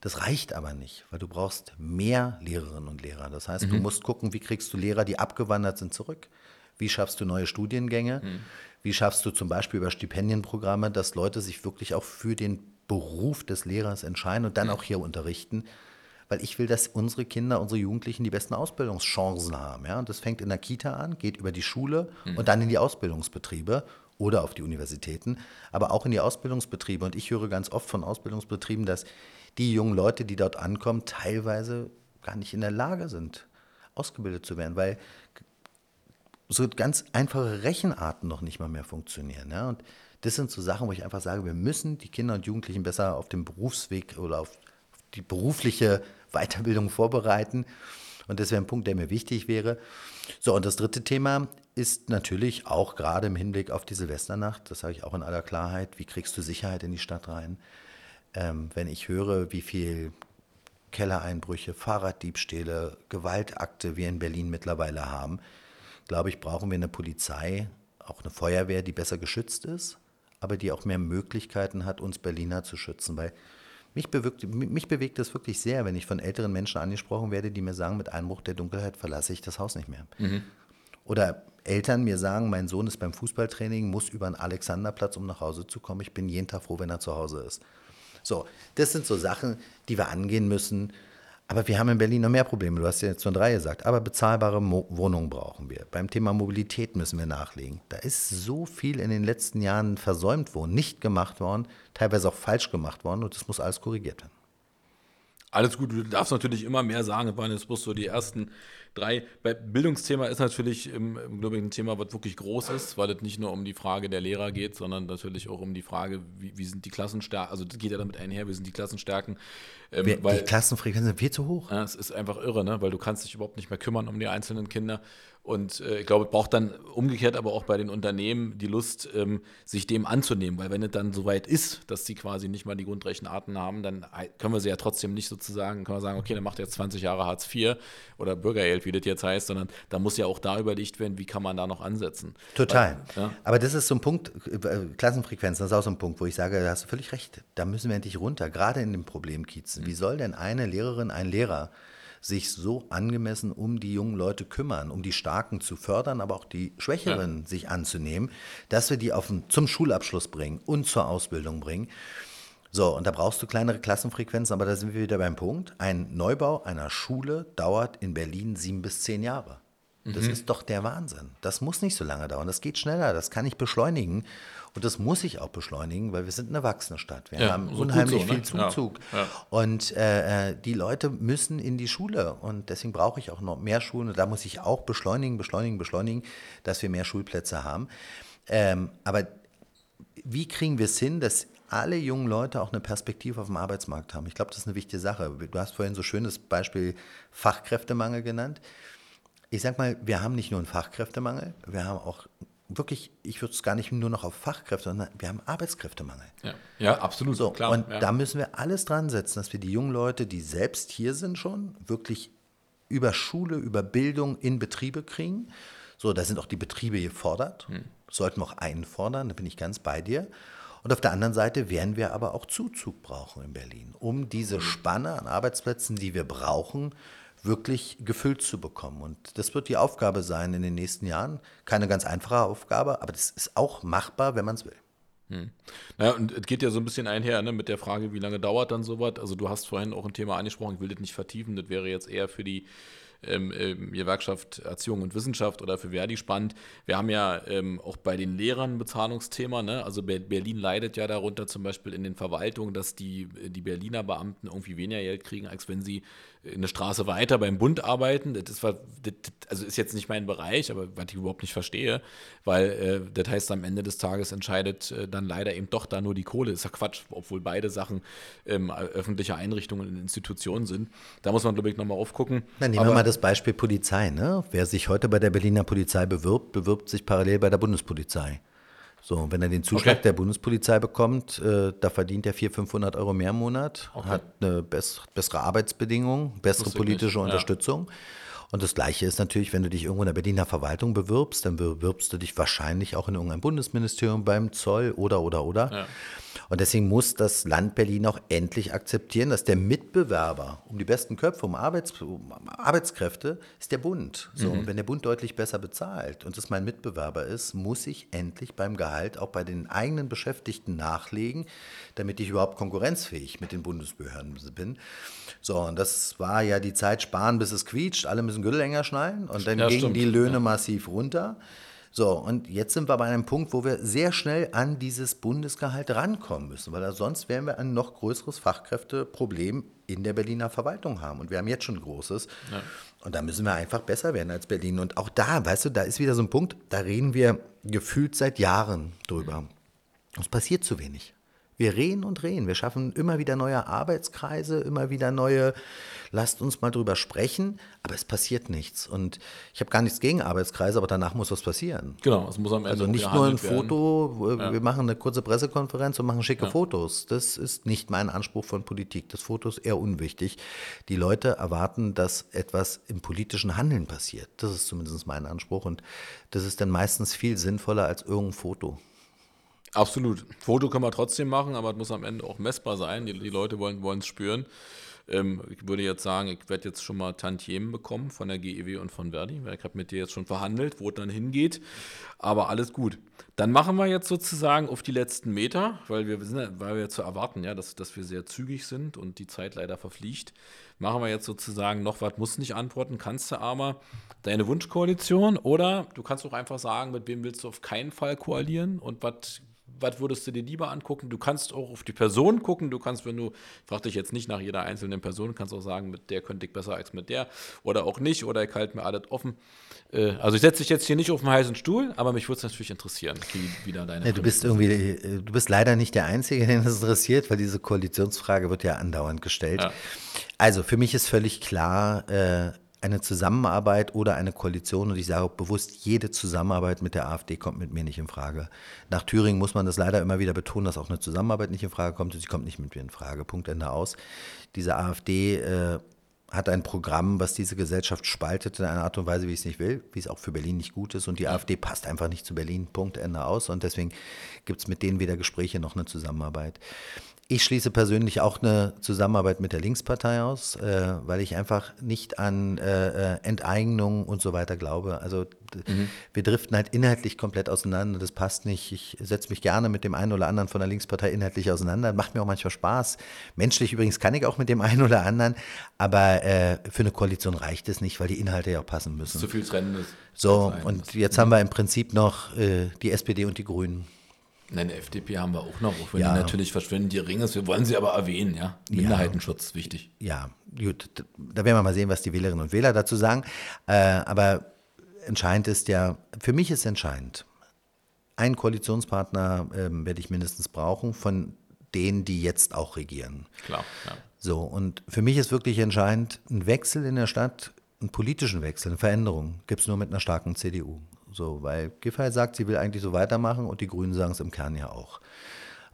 Das reicht aber nicht, weil du brauchst mehr Lehrerinnen und Lehrer. Das heißt, mhm. du musst gucken, wie kriegst du Lehrer, die abgewandert sind, zurück. Wie schaffst du neue Studiengänge? Mhm. Wie schaffst du zum Beispiel über Stipendienprogramme, dass Leute sich wirklich auch für den Beruf des Lehrers entscheiden und dann auch hier unterrichten? Weil ich will, dass unsere Kinder, unsere Jugendlichen die besten Ausbildungschancen haben. Ja? Und das fängt in der Kita an, geht über die Schule mhm. und dann in die Ausbildungsbetriebe oder auf die Universitäten, aber auch in die Ausbildungsbetriebe. Und ich höre ganz oft von Ausbildungsbetrieben, dass die jungen Leute, die dort ankommen, teilweise gar nicht in der Lage sind, ausgebildet zu werden, weil so ganz einfache Rechenarten noch nicht mal mehr funktionieren. Ja? Und das sind so Sachen, wo ich einfach sage, wir müssen die Kinder und Jugendlichen besser auf den Berufsweg oder auf die berufliche Weiterbildung vorbereiten. Und das wäre ein Punkt, der mir wichtig wäre. So, und das dritte Thema ist natürlich auch gerade im Hinblick auf die Silvesternacht, das sage ich auch in aller Klarheit, wie kriegst du Sicherheit in die Stadt rein? ähm, wenn ich höre, wie viel Kellereinbrüche, Fahrraddiebstähle, Gewaltakte wir in Berlin mittlerweile haben, glaube ich, brauchen wir eine Polizei, auch eine Feuerwehr, die besser geschützt ist, aber die auch mehr Möglichkeiten hat, uns Berliner zu schützen. Weil mich bewegt, mich bewegt es wirklich sehr, wenn ich von älteren Menschen angesprochen werde, die mir sagen, mit Einbruch der Dunkelheit verlasse ich das Haus nicht mehr. Mhm. Oder Eltern mir sagen, mein Sohn ist beim Fußballtraining, muss über den Alexanderplatz, um nach Hause zu kommen. Ich bin jeden Tag froh, wenn er zu Hause ist. So, das sind so Sachen, die wir angehen müssen. Aber wir haben in Berlin noch mehr Probleme. Du hast ja jetzt schon drei gesagt. Aber bezahlbare Mo Wohnungen brauchen wir. Beim Thema Mobilität müssen wir nachlegen. Da ist so viel in den letzten Jahren versäumt worden, nicht gemacht worden, teilweise auch falsch gemacht worden und das muss alles korrigiert werden.
Alles gut, du darfst natürlich immer mehr sagen, es waren jetzt bloß so die ersten drei. Bei Bildungsthema ist natürlich, im, glaube ich, ein Thema, was wirklich groß ist, weil es nicht nur um die Frage der Lehrer geht, sondern natürlich auch um die Frage, wie, wie sind die Klassenstärken, also das geht ja damit einher, wie sind die Klassenstärken.
Ähm, die weil, Klassenfrequenzen sind viel zu hoch.
Ja, es ist einfach irre, ne? weil du kannst dich überhaupt nicht mehr kümmern um die einzelnen Kinder. Und äh, ich glaube, es braucht dann umgekehrt aber auch bei den Unternehmen die Lust, ähm, sich dem anzunehmen, weil wenn es dann soweit ist, dass sie quasi nicht mal die Grundrechenarten haben, dann können wir sie ja trotzdem nicht sozusagen, können wir sagen, okay, dann macht jetzt 20 Jahre Hartz IV oder Bürgergeld, wie das jetzt heißt, sondern da muss ja auch da überlegt werden, wie kann man da noch ansetzen.
Total. Weil, ja. Aber das ist so ein Punkt, äh, Klassenfrequenz, das ist auch so ein Punkt, wo ich sage, da hast du völlig recht, da müssen wir endlich runter, gerade in den Problemkiezen. Mhm. Wie soll denn eine Lehrerin, ein Lehrer sich so angemessen um die jungen Leute kümmern, um die Starken zu fördern, aber auch die Schwächeren ja. sich anzunehmen, dass wir die auf den, zum Schulabschluss bringen und zur Ausbildung bringen. So, und da brauchst du kleinere Klassenfrequenzen, aber da sind wir wieder beim Punkt. Ein Neubau einer Schule dauert in Berlin sieben bis zehn Jahre. Das mhm. ist doch der Wahnsinn. Das muss nicht so lange dauern. Das geht schneller. Das kann ich beschleunigen. Und das muss ich auch beschleunigen, weil wir sind eine erwachsene Stadt. Wir ja, haben so unheimlich so, ne? viel Zuzug. Ja, ja. Und äh, äh, die Leute müssen in die Schule. Und deswegen brauche ich auch noch mehr Schulen. Und da muss ich auch beschleunigen, beschleunigen, beschleunigen, dass wir mehr Schulplätze haben. Ähm, aber wie kriegen wir es hin, dass alle jungen Leute auch eine Perspektive auf dem Arbeitsmarkt haben? Ich glaube, das ist eine wichtige Sache. Du hast vorhin so schönes Beispiel Fachkräftemangel genannt. Ich sag mal, wir haben nicht nur einen Fachkräftemangel, wir haben auch wirklich, ich würde es gar nicht nur noch auf Fachkräfte, sondern wir haben Arbeitskräftemangel.
Ja, ja absolut.
So,
klar,
und
ja.
da müssen wir alles dran setzen, dass wir die jungen Leute, die selbst hier sind schon, wirklich über Schule, über Bildung in Betriebe kriegen. So, da sind auch die Betriebe gefordert, hm. sollten wir auch einfordern, da bin ich ganz bei dir. Und auf der anderen Seite werden wir aber auch Zuzug brauchen in Berlin, um diese hm. Spanne an Arbeitsplätzen, die wir brauchen, wirklich gefüllt zu bekommen. Und das wird die Aufgabe sein in den nächsten Jahren. Keine ganz einfache Aufgabe, aber das ist auch machbar, wenn man es will.
Hm. Naja, und es geht ja so ein bisschen einher ne, mit der Frage, wie lange dauert dann sowas. Also du hast vorhin auch ein Thema angesprochen, ich will das nicht vertiefen, das wäre jetzt eher für die ähm, ähm, Gewerkschaft Erziehung und Wissenschaft oder für Verdi spannend. Wir haben ja ähm, auch bei den Lehrern ein Bezahlungsthema. Ne? Also Berlin leidet ja darunter zum Beispiel in den Verwaltungen, dass die, die Berliner Beamten irgendwie weniger Geld kriegen, als wenn sie eine Straße weiter beim Bund arbeiten. Das ist, das, also ist jetzt nicht mein Bereich, aber was ich überhaupt nicht verstehe, weil äh, das heißt, am Ende des Tages entscheidet äh, dann leider eben doch da nur die Kohle. Ist ja Quatsch, obwohl beide Sachen ähm, öffentliche Einrichtungen und Institutionen sind. Da muss man, glaube ich, nochmal aufgucken.
Dann nehmen aber, wir mal das Beispiel Polizei. Ne? Wer sich heute bei der Berliner Polizei bewirbt, bewirbt sich parallel bei der Bundespolizei. So, wenn er den Zuschlag okay. der Bundespolizei bekommt, äh, da verdient er 400, 500 Euro mehr im Monat, okay. hat eine bess bessere Arbeitsbedingungen, bessere politische nicht. Unterstützung. Ja. Und das Gleiche ist natürlich, wenn du dich irgendwo in der Berliner Verwaltung bewirbst, dann bewirbst du dich wahrscheinlich auch in irgendeinem Bundesministerium beim Zoll oder, oder, oder. Ja. Und deswegen muss das Land Berlin auch endlich akzeptieren, dass der Mitbewerber um die besten Köpfe, um, Arbeits, um Arbeitskräfte, ist der Bund. So, mhm. Und wenn der Bund deutlich besser bezahlt und das mein Mitbewerber ist, muss ich endlich beim Gehalt auch bei den eigenen Beschäftigten nachlegen, damit ich überhaupt konkurrenzfähig mit den Bundesbehörden bin. So, und das war ja die Zeit sparen, bis es quietscht. Alle müssen Gürtel enger schnallen und dann ja, gingen stimmt. die Löhne ja. massiv runter. So, und jetzt sind wir bei einem Punkt, wo wir sehr schnell an dieses Bundesgehalt rankommen müssen, weil sonst werden wir ein noch größeres Fachkräfteproblem in der Berliner Verwaltung haben. Und wir haben jetzt schon ein großes. Ja. Und da müssen wir einfach besser werden als Berlin. Und auch da, weißt du, da ist wieder so ein Punkt, da reden wir gefühlt seit Jahren drüber. Es passiert zu wenig. Wir reden und reden. Wir schaffen immer wieder neue Arbeitskreise, immer wieder neue, lasst uns mal drüber sprechen, aber es passiert nichts. Und ich habe gar nichts gegen Arbeitskreise, aber danach muss was passieren.
Genau, es muss am
Ende Also nicht nur ein Foto, ja. wir machen eine kurze Pressekonferenz und machen schicke ja. Fotos. Das ist nicht mein Anspruch von Politik. Das Foto ist eher unwichtig. Die Leute erwarten, dass etwas im politischen Handeln passiert. Das ist zumindest mein Anspruch und das ist dann meistens viel sinnvoller als irgendein Foto.
Absolut. Foto können wir trotzdem machen, aber es muss am Ende auch messbar sein. Die, die Leute wollen es spüren. Ähm, ich würde jetzt sagen, ich werde jetzt schon mal Tantiemen bekommen von der GEW und von Verdi, weil ich habe mit dir jetzt schon verhandelt, wo es dann hingeht. Aber alles gut. Dann machen wir jetzt sozusagen auf die letzten Meter, weil wir sind, weil wir zu erwarten, ja, dass, dass wir sehr zügig sind und die Zeit leider verfliegt. Machen wir jetzt sozusagen noch was, muss nicht antworten, kannst du aber deine Wunschkoalition oder du kannst auch einfach sagen, mit wem willst du auf keinen Fall koalieren und was was würdest du dir lieber angucken? Du kannst auch auf die Person gucken. Du kannst, wenn du, frag dich jetzt nicht nach jeder einzelnen Person, kannst auch sagen, mit der könnte ich besser als mit der oder auch nicht oder ich halte mir alles offen. Äh, also ich setze dich jetzt hier nicht auf einen heißen Stuhl, aber mich würde es natürlich interessieren, wie wieder deine.
Ja, du bist irgendwie, äh, du bist leider nicht der Einzige, den das interessiert, weil diese Koalitionsfrage wird ja andauernd gestellt. Ja. Also für mich ist völlig klar, äh, eine Zusammenarbeit oder eine Koalition und ich sage bewusst, jede Zusammenarbeit mit der AfD kommt mit mir nicht in Frage. Nach Thüringen muss man das leider immer wieder betonen, dass auch eine Zusammenarbeit nicht in Frage kommt und sie kommt nicht mit mir in Frage. Punkt Ende aus. Diese AfD äh, hat ein Programm, was diese Gesellschaft spaltet in einer Art und Weise, wie ich es nicht will, wie es auch für Berlin nicht gut ist. Und die ja. AfD passt einfach nicht zu Berlin. Punkt, Ende aus. Und deswegen gibt es mit denen weder Gespräche noch eine Zusammenarbeit. Ich schließe persönlich auch eine Zusammenarbeit mit der Linkspartei aus, äh, weil ich einfach nicht an äh, äh, Enteignung und so weiter glaube. Also mhm. wir driften halt inhaltlich komplett auseinander. Das passt nicht. Ich setze mich gerne mit dem einen oder anderen von der Linkspartei inhaltlich auseinander. Macht mir auch manchmal Spaß. Menschlich übrigens kann ich auch mit dem einen oder anderen, aber äh, für eine Koalition reicht es nicht, weil die Inhalte ja auch passen müssen.
Zu viel Trennendes.
So, und jetzt haben wir im Prinzip noch äh, die SPD und die Grünen.
Nein, FDP haben wir auch noch, auch wenn ja. die natürlich verschwinden, die Ring ist. Wir wollen sie aber erwähnen, ja. Minderheitenschutz,
ja.
wichtig.
Ja, gut. Da werden wir mal sehen, was die Wählerinnen und Wähler dazu sagen. Äh, aber entscheidend ist ja, für mich ist entscheidend, einen Koalitionspartner äh, werde ich mindestens brauchen, von denen, die jetzt auch regieren.
Klar, ja.
So, und für mich ist wirklich entscheidend, ein Wechsel in der Stadt, einen politischen Wechsel, eine Veränderung, gibt es nur mit einer starken CDU. So, weil Giffey sagt, sie will eigentlich so weitermachen und die Grünen sagen es im Kern ja auch.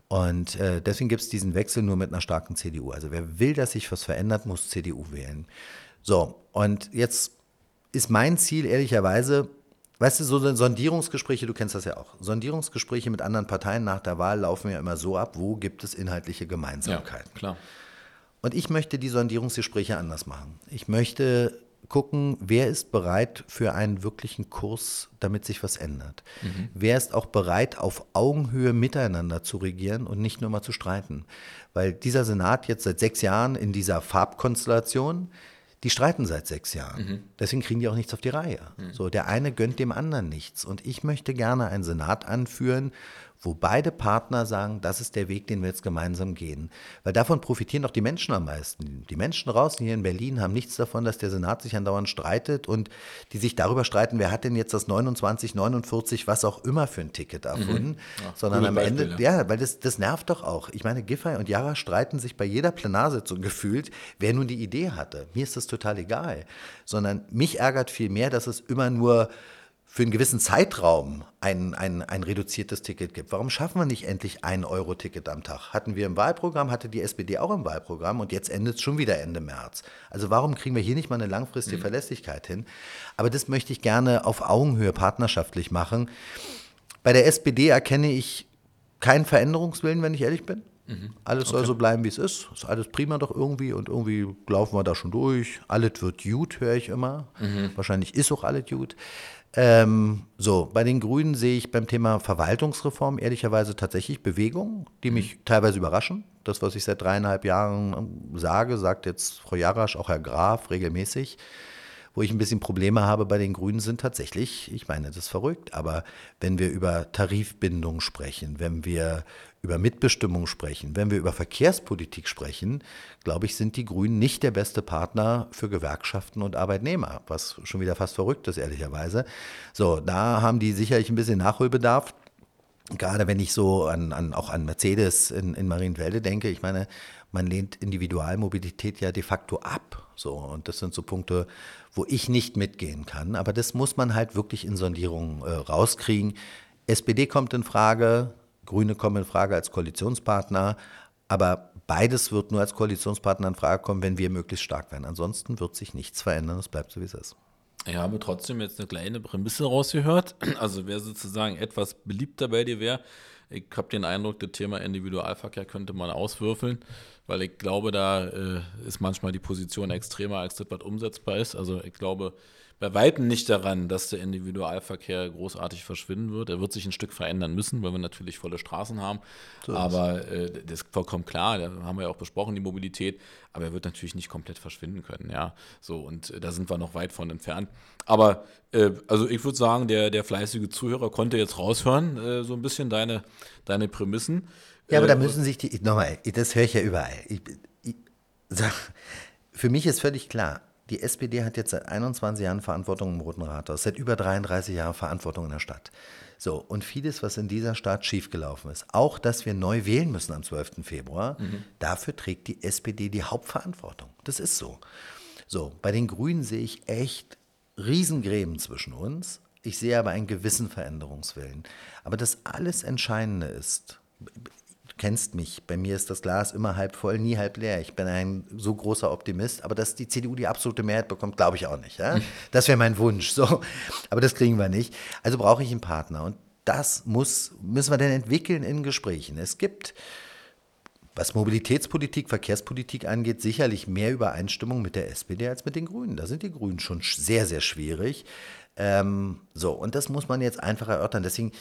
Und äh, deswegen gibt es diesen Wechsel nur mit einer starken CDU. Also wer will, dass sich was verändert, muss CDU wählen. So, und jetzt ist mein Ziel ehrlicherweise, weißt du, so Sondierungsgespräche, du kennst das ja auch, Sondierungsgespräche mit anderen Parteien nach der Wahl laufen ja immer so ab, wo gibt es inhaltliche Gemeinsamkeiten.
Ja, klar.
Und ich möchte die Sondierungsgespräche anders machen. Ich möchte gucken, wer ist bereit für einen wirklichen Kurs, damit sich was ändert. Mhm. Wer ist auch bereit, auf Augenhöhe miteinander zu regieren und nicht nur mal zu streiten. Weil dieser Senat jetzt seit sechs Jahren in dieser Farbkonstellation, die streiten seit sechs Jahren. Mhm. Deswegen kriegen die auch nichts auf die Reihe. Mhm. So, der eine gönnt dem anderen nichts. Und ich möchte gerne einen Senat anführen, wo beide Partner sagen, das ist der Weg, den wir jetzt gemeinsam gehen. Weil davon profitieren doch die Menschen am meisten. Die Menschen draußen hier in Berlin haben nichts davon, dass der Senat sich andauernd streitet und die sich darüber streiten, wer hat denn jetzt das 29, 49, was auch immer für ein Ticket erfunden. Mhm. Ja, Sondern am Beispiel, Ende, ja, ja weil das, das nervt doch auch. Ich meine, Giffey und Jara streiten sich bei jeder Plenarsitzung gefühlt, wer nun die Idee hatte. Mir ist das total egal. Sondern mich ärgert viel mehr, dass es immer nur für einen gewissen Zeitraum ein, ein, ein reduziertes Ticket gibt. Warum schaffen wir nicht endlich ein Euro-Ticket am Tag? Hatten wir im Wahlprogramm, hatte die SPD auch im Wahlprogramm und jetzt endet es schon wieder Ende März. Also warum kriegen wir hier nicht mal eine langfristige mhm. Verlässlichkeit hin? Aber das möchte ich gerne auf Augenhöhe partnerschaftlich machen. Bei der SPD erkenne ich keinen Veränderungswillen, wenn ich ehrlich bin. Mhm. Alles okay. soll so bleiben, wie es ist. Ist alles prima doch irgendwie und irgendwie laufen wir da schon durch. Alles wird gut, höre ich immer. Mhm. Wahrscheinlich ist auch alles gut. Ähm, so, bei den Grünen sehe ich beim Thema Verwaltungsreform ehrlicherweise tatsächlich Bewegungen, die mich mhm. teilweise überraschen. Das, was ich seit dreieinhalb Jahren ähm, sage, sagt jetzt Frau Jarasch, auch Herr Graf regelmäßig. Wo ich ein bisschen Probleme habe bei den Grünen sind tatsächlich, ich meine, das ist verrückt, aber wenn wir über Tarifbindung sprechen, wenn wir über Mitbestimmung sprechen, wenn wir über Verkehrspolitik sprechen, glaube ich, sind die Grünen nicht der beste Partner für Gewerkschaften und Arbeitnehmer, was schon wieder fast verrückt ist, ehrlicherweise. So, da haben die sicherlich ein bisschen Nachholbedarf. Gerade wenn ich so an, an auch an Mercedes in, in Marienwelde denke, ich meine, man lehnt Individualmobilität ja de facto ab. So, und das sind so Punkte, wo ich nicht mitgehen kann. Aber das muss man halt wirklich in Sondierungen äh, rauskriegen. SPD kommt in Frage, Grüne kommen in Frage als Koalitionspartner. Aber beides wird nur als Koalitionspartner in Frage kommen, wenn wir möglichst stark werden. Ansonsten wird sich nichts verändern. Es bleibt so, wie es ist.
Ich habe trotzdem jetzt eine kleine Prämisse rausgehört. Also wer sozusagen etwas beliebter bei dir wäre, ich habe den Eindruck, das Thema Individualverkehr könnte man auswürfeln, weil ich glaube, da äh, ist manchmal die Position extremer, als das, was umsetzbar ist. Also ich glaube, bei Weitem nicht daran, dass der Individualverkehr großartig verschwinden wird. Er wird sich ein Stück verändern müssen, weil wir natürlich volle Straßen haben. So aber äh, das ist vollkommen klar, da haben wir ja auch besprochen, die Mobilität. Aber er wird natürlich nicht komplett verschwinden können, ja. So, und äh, da sind wir noch weit von entfernt. Aber äh, also ich würde sagen, der, der fleißige Zuhörer konnte jetzt raushören, äh, so ein bisschen deine, deine Prämissen.
Ja, aber da äh, müssen sich die, nochmal, das höre ich ja überall. Ich, ich, für mich ist völlig klar, die SPD hat jetzt seit 21 Jahren Verantwortung im Roten Rathaus, seit über 33 Jahren Verantwortung in der Stadt. So, und vieles, was in dieser Stadt schiefgelaufen ist, auch dass wir neu wählen müssen am 12. Februar, mhm. dafür trägt die SPD die Hauptverantwortung. Das ist so. So, bei den Grünen sehe ich echt Riesengräben zwischen uns. Ich sehe aber einen gewissen Veränderungswillen. Aber das alles Entscheidende ist, kennst mich, bei mir ist das Glas immer halb voll, nie halb leer. Ich bin ein so großer Optimist, aber dass die CDU die absolute Mehrheit bekommt, glaube ich auch nicht. Ja? Das wäre mein Wunsch. So. Aber das kriegen wir nicht. Also brauche ich einen Partner. Und das muss, müssen wir dann entwickeln in Gesprächen. Es gibt, was Mobilitätspolitik, Verkehrspolitik angeht, sicherlich mehr Übereinstimmung mit der SPD als mit den Grünen. Da sind die Grünen schon sehr, sehr schwierig. Ähm, so, und das muss man jetzt einfach erörtern. Deswegen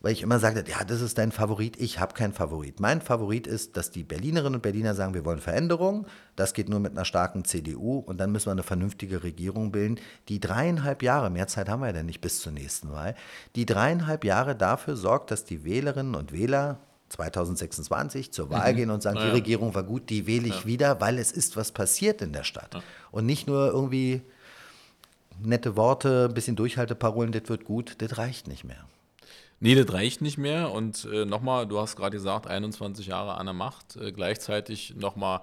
weil ich immer sagte, ja, das ist dein Favorit, ich habe keinen Favorit. Mein Favorit ist, dass die Berlinerinnen und Berliner sagen, wir wollen Veränderung, das geht nur mit einer starken CDU und dann müssen wir eine vernünftige Regierung bilden, die dreieinhalb Jahre, mehr Zeit haben wir ja dann nicht bis zur nächsten Wahl, die dreieinhalb Jahre dafür sorgt, dass die Wählerinnen und Wähler 2026 zur Wahl mhm. gehen und sagen, ja. die Regierung war gut, die wähle ich ja. wieder, weil es ist was passiert in der Stadt. Ja. Und nicht nur irgendwie nette Worte, ein bisschen Durchhalteparolen, das wird gut, das reicht nicht mehr.
Nee, das reicht nicht mehr. Und äh, nochmal, du hast gerade gesagt, 21 Jahre an der Macht, äh, gleichzeitig nochmal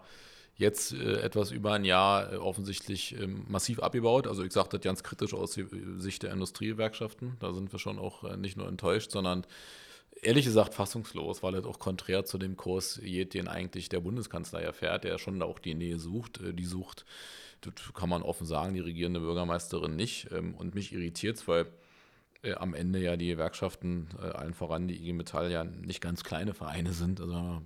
jetzt äh, etwas über ein Jahr äh, offensichtlich ähm, massiv abgebaut. Also ich sage das ganz kritisch aus Sicht der Industriegewerkschaften. Da sind wir schon auch äh, nicht nur enttäuscht, sondern ehrlich gesagt fassungslos, weil das auch konträr zu dem Kurs geht, den eigentlich der Bundeskanzler ja fährt, der schon auch die Nähe sucht. Äh, die sucht, das kann man offen sagen, die regierende Bürgermeisterin nicht. Ähm, und mich irritiert es, weil äh, am Ende ja die Gewerkschaften, äh, allen voran die IG Metall, ja nicht ganz kleine Vereine sind. Also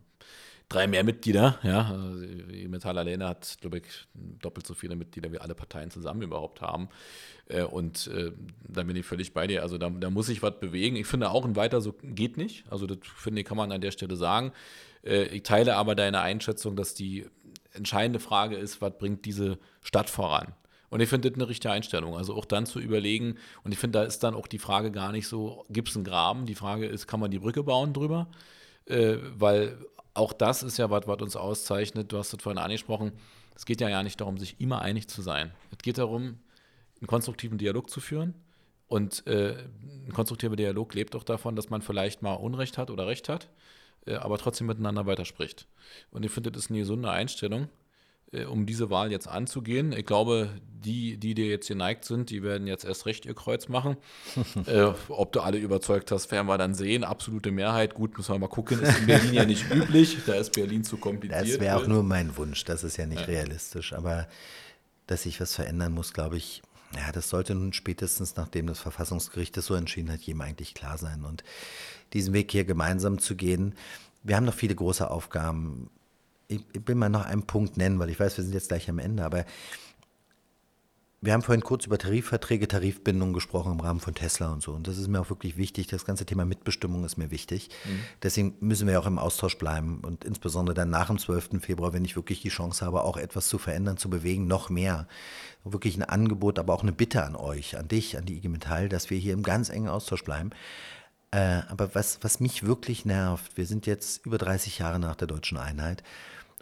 drei mehr Mitglieder. Ja, also die Metall alleine hat, glaube ich, doppelt so viele Mitglieder wie alle Parteien zusammen überhaupt haben. Äh, und äh, da bin ich völlig bei dir. Also da, da muss sich was bewegen. Ich finde auch ein weiter so geht nicht. Also das finde ich, kann man an der Stelle sagen. Äh, ich teile aber deine Einschätzung, dass die entscheidende Frage ist, was bringt diese Stadt voran? Und ich finde das eine richtige Einstellung. Also auch dann zu überlegen, und ich finde, da ist dann auch die Frage gar nicht so, gibt es einen Graben? Die Frage ist, kann man die Brücke bauen drüber? Äh, weil auch das ist ja was, was uns auszeichnet. Du hast es vorhin angesprochen. Es geht ja gar nicht darum, sich immer einig zu sein. Es geht darum, einen konstruktiven Dialog zu führen. Und äh, ein konstruktiver Dialog lebt auch davon, dass man vielleicht mal Unrecht hat oder Recht hat, äh, aber trotzdem miteinander weiterspricht. Und ich finde, das ist eine gesunde Einstellung. Äh, um diese Wahl jetzt anzugehen. Ich glaube, die, die dir jetzt geneigt sind, die werden jetzt erst recht ihr Kreuz machen. äh, ob du alle überzeugt hast, werden wir dann sehen. Absolute Mehrheit, gut, müssen wir mal gucken. Ist in Berlin ja nicht üblich. Da ist Berlin zu kompliziert.
Das wäre auch nur mein Wunsch. Das ist ja nicht ja. realistisch. Aber dass sich was verändern muss, glaube ich, ja, das sollte nun spätestens, nachdem das Verfassungsgericht das so entschieden hat, jedem eigentlich klar sein. Und diesen Weg hier gemeinsam zu gehen, wir haben noch viele große Aufgaben ich, ich will mal noch einen Punkt nennen, weil ich weiß, wir sind jetzt gleich am Ende, aber wir haben vorhin kurz über Tarifverträge, Tarifbindungen gesprochen im Rahmen von Tesla und so. Und das ist mir auch wirklich wichtig. Das ganze Thema Mitbestimmung ist mir wichtig. Mhm. Deswegen müssen wir auch im Austausch bleiben. Und insbesondere dann nach dem 12. Februar, wenn ich wirklich die Chance habe, auch etwas zu verändern, zu bewegen, noch mehr. Wirklich ein Angebot, aber auch eine Bitte an euch, an dich, an die IG Metall, dass wir hier im ganz engen Austausch bleiben. Äh, aber was, was mich wirklich nervt, wir sind jetzt über 30 Jahre nach der deutschen Einheit.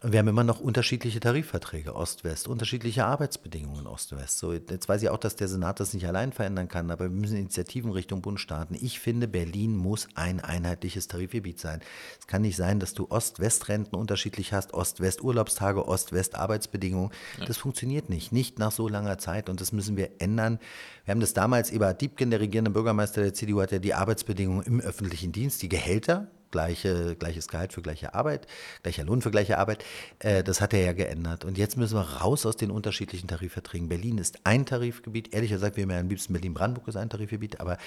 Wir haben immer noch unterschiedliche Tarifverträge, Ost-West, unterschiedliche Arbeitsbedingungen Ost-West. So, jetzt weiß ich auch, dass der Senat das nicht allein verändern kann, aber wir müssen Initiativen Richtung Bund starten. Ich finde, Berlin muss ein einheitliches Tarifgebiet sein. Es kann nicht sein, dass du Ost-West-Renten unterschiedlich hast, Ost-West-Urlaubstage, Ost-West-Arbeitsbedingungen. Ja. Das funktioniert nicht, nicht nach so langer Zeit und das müssen wir ändern. Wir haben das damals, Eberhard Diebken, der regierende Bürgermeister der CDU, hat ja die Arbeitsbedingungen im öffentlichen Dienst, die Gehälter, gleiche, gleiches Gehalt für gleiche Arbeit, gleicher Lohn für gleiche Arbeit. Äh, das hat er ja geändert. Und jetzt müssen wir raus aus den unterschiedlichen Tarifverträgen. Berlin ist ein Tarifgebiet. Ehrlich gesagt, wir haben am liebsten Berlin-Brandenburg ist ein Tarifgebiet, aber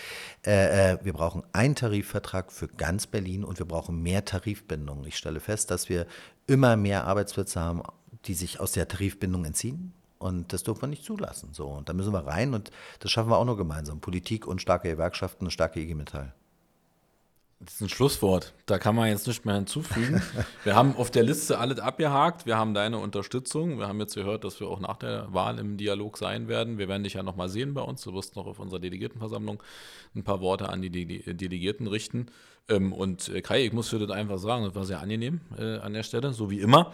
äh, äh, wir brauchen einen Tarifvertrag für ganz Berlin und wir brauchen mehr Tarifbindung. Ich stelle fest, dass wir immer mehr Arbeitsplätze haben, die sich aus der Tarifbindung entziehen. Und das dürfen wir nicht zulassen. So, und da müssen wir rein und das schaffen wir auch nur gemeinsam. Politik und starke Gewerkschaften und starke IG Metall.
Das ist ein Schlusswort. Da kann man jetzt nicht mehr hinzufügen. Wir haben auf der Liste alles abgehakt. Wir haben deine Unterstützung. Wir haben jetzt gehört, dass wir auch nach der Wahl im Dialog sein werden. Wir werden dich ja nochmal sehen bei uns. Du wirst noch auf unserer Delegiertenversammlung ein paar Worte an die Delegierten richten. Ähm, und äh, Kai, ich muss für das einfach sagen, das war sehr angenehm äh, an der Stelle, so wie immer.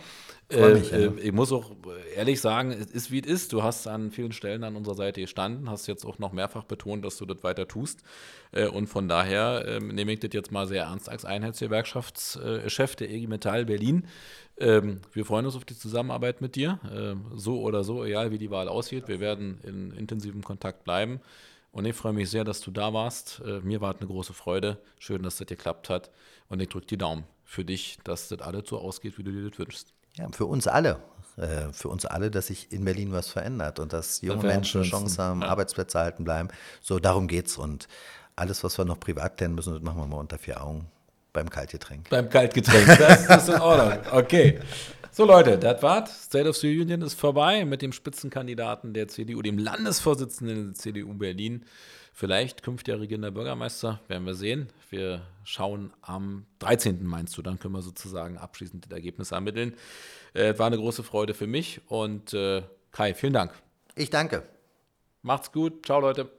Äh, mich, ja. Äh, ich muss auch ehrlich sagen, es ist wie es ist. Du hast an vielen Stellen an unserer Seite gestanden, hast jetzt auch noch mehrfach betont, dass du das weiter tust. Äh, und von daher ähm, nehme ich das jetzt mal sehr ernst als Einheitsgewerkschaftschef der EG Metall Berlin. Ähm, wir freuen uns auf die Zusammenarbeit mit dir, ähm, so oder so, egal wie die Wahl aussieht. Wir werden in intensivem Kontakt bleiben. Und ich freue mich sehr, dass du da warst. Äh, mir war es eine große Freude. Schön, dass das geklappt hat. Und ich drücke die Daumen für dich, dass das alles so ausgeht, wie du dir das wünschst.
Ja, für uns alle. Äh, für uns alle, dass sich in Berlin was verändert und dass junge das Menschen eine Chance haben, ja. Arbeitsplätze erhalten bleiben. So, darum geht's. Und alles, was wir noch privat klären müssen, das machen wir mal unter vier Augen beim Kaltgetränk.
Beim Kaltgetränk, das ist in Ordnung. Okay. So Leute, das war's. State of the Union ist vorbei mit dem Spitzenkandidaten der CDU, dem Landesvorsitzenden der CDU Berlin. Vielleicht künftiger regierender Bürgermeister, werden wir sehen. Wir schauen am 13. meinst du, dann können wir sozusagen abschließend das Ergebnis ermitteln. Äh, war eine große Freude für mich und äh, Kai, vielen Dank.
Ich danke.
Macht's gut. Ciao Leute.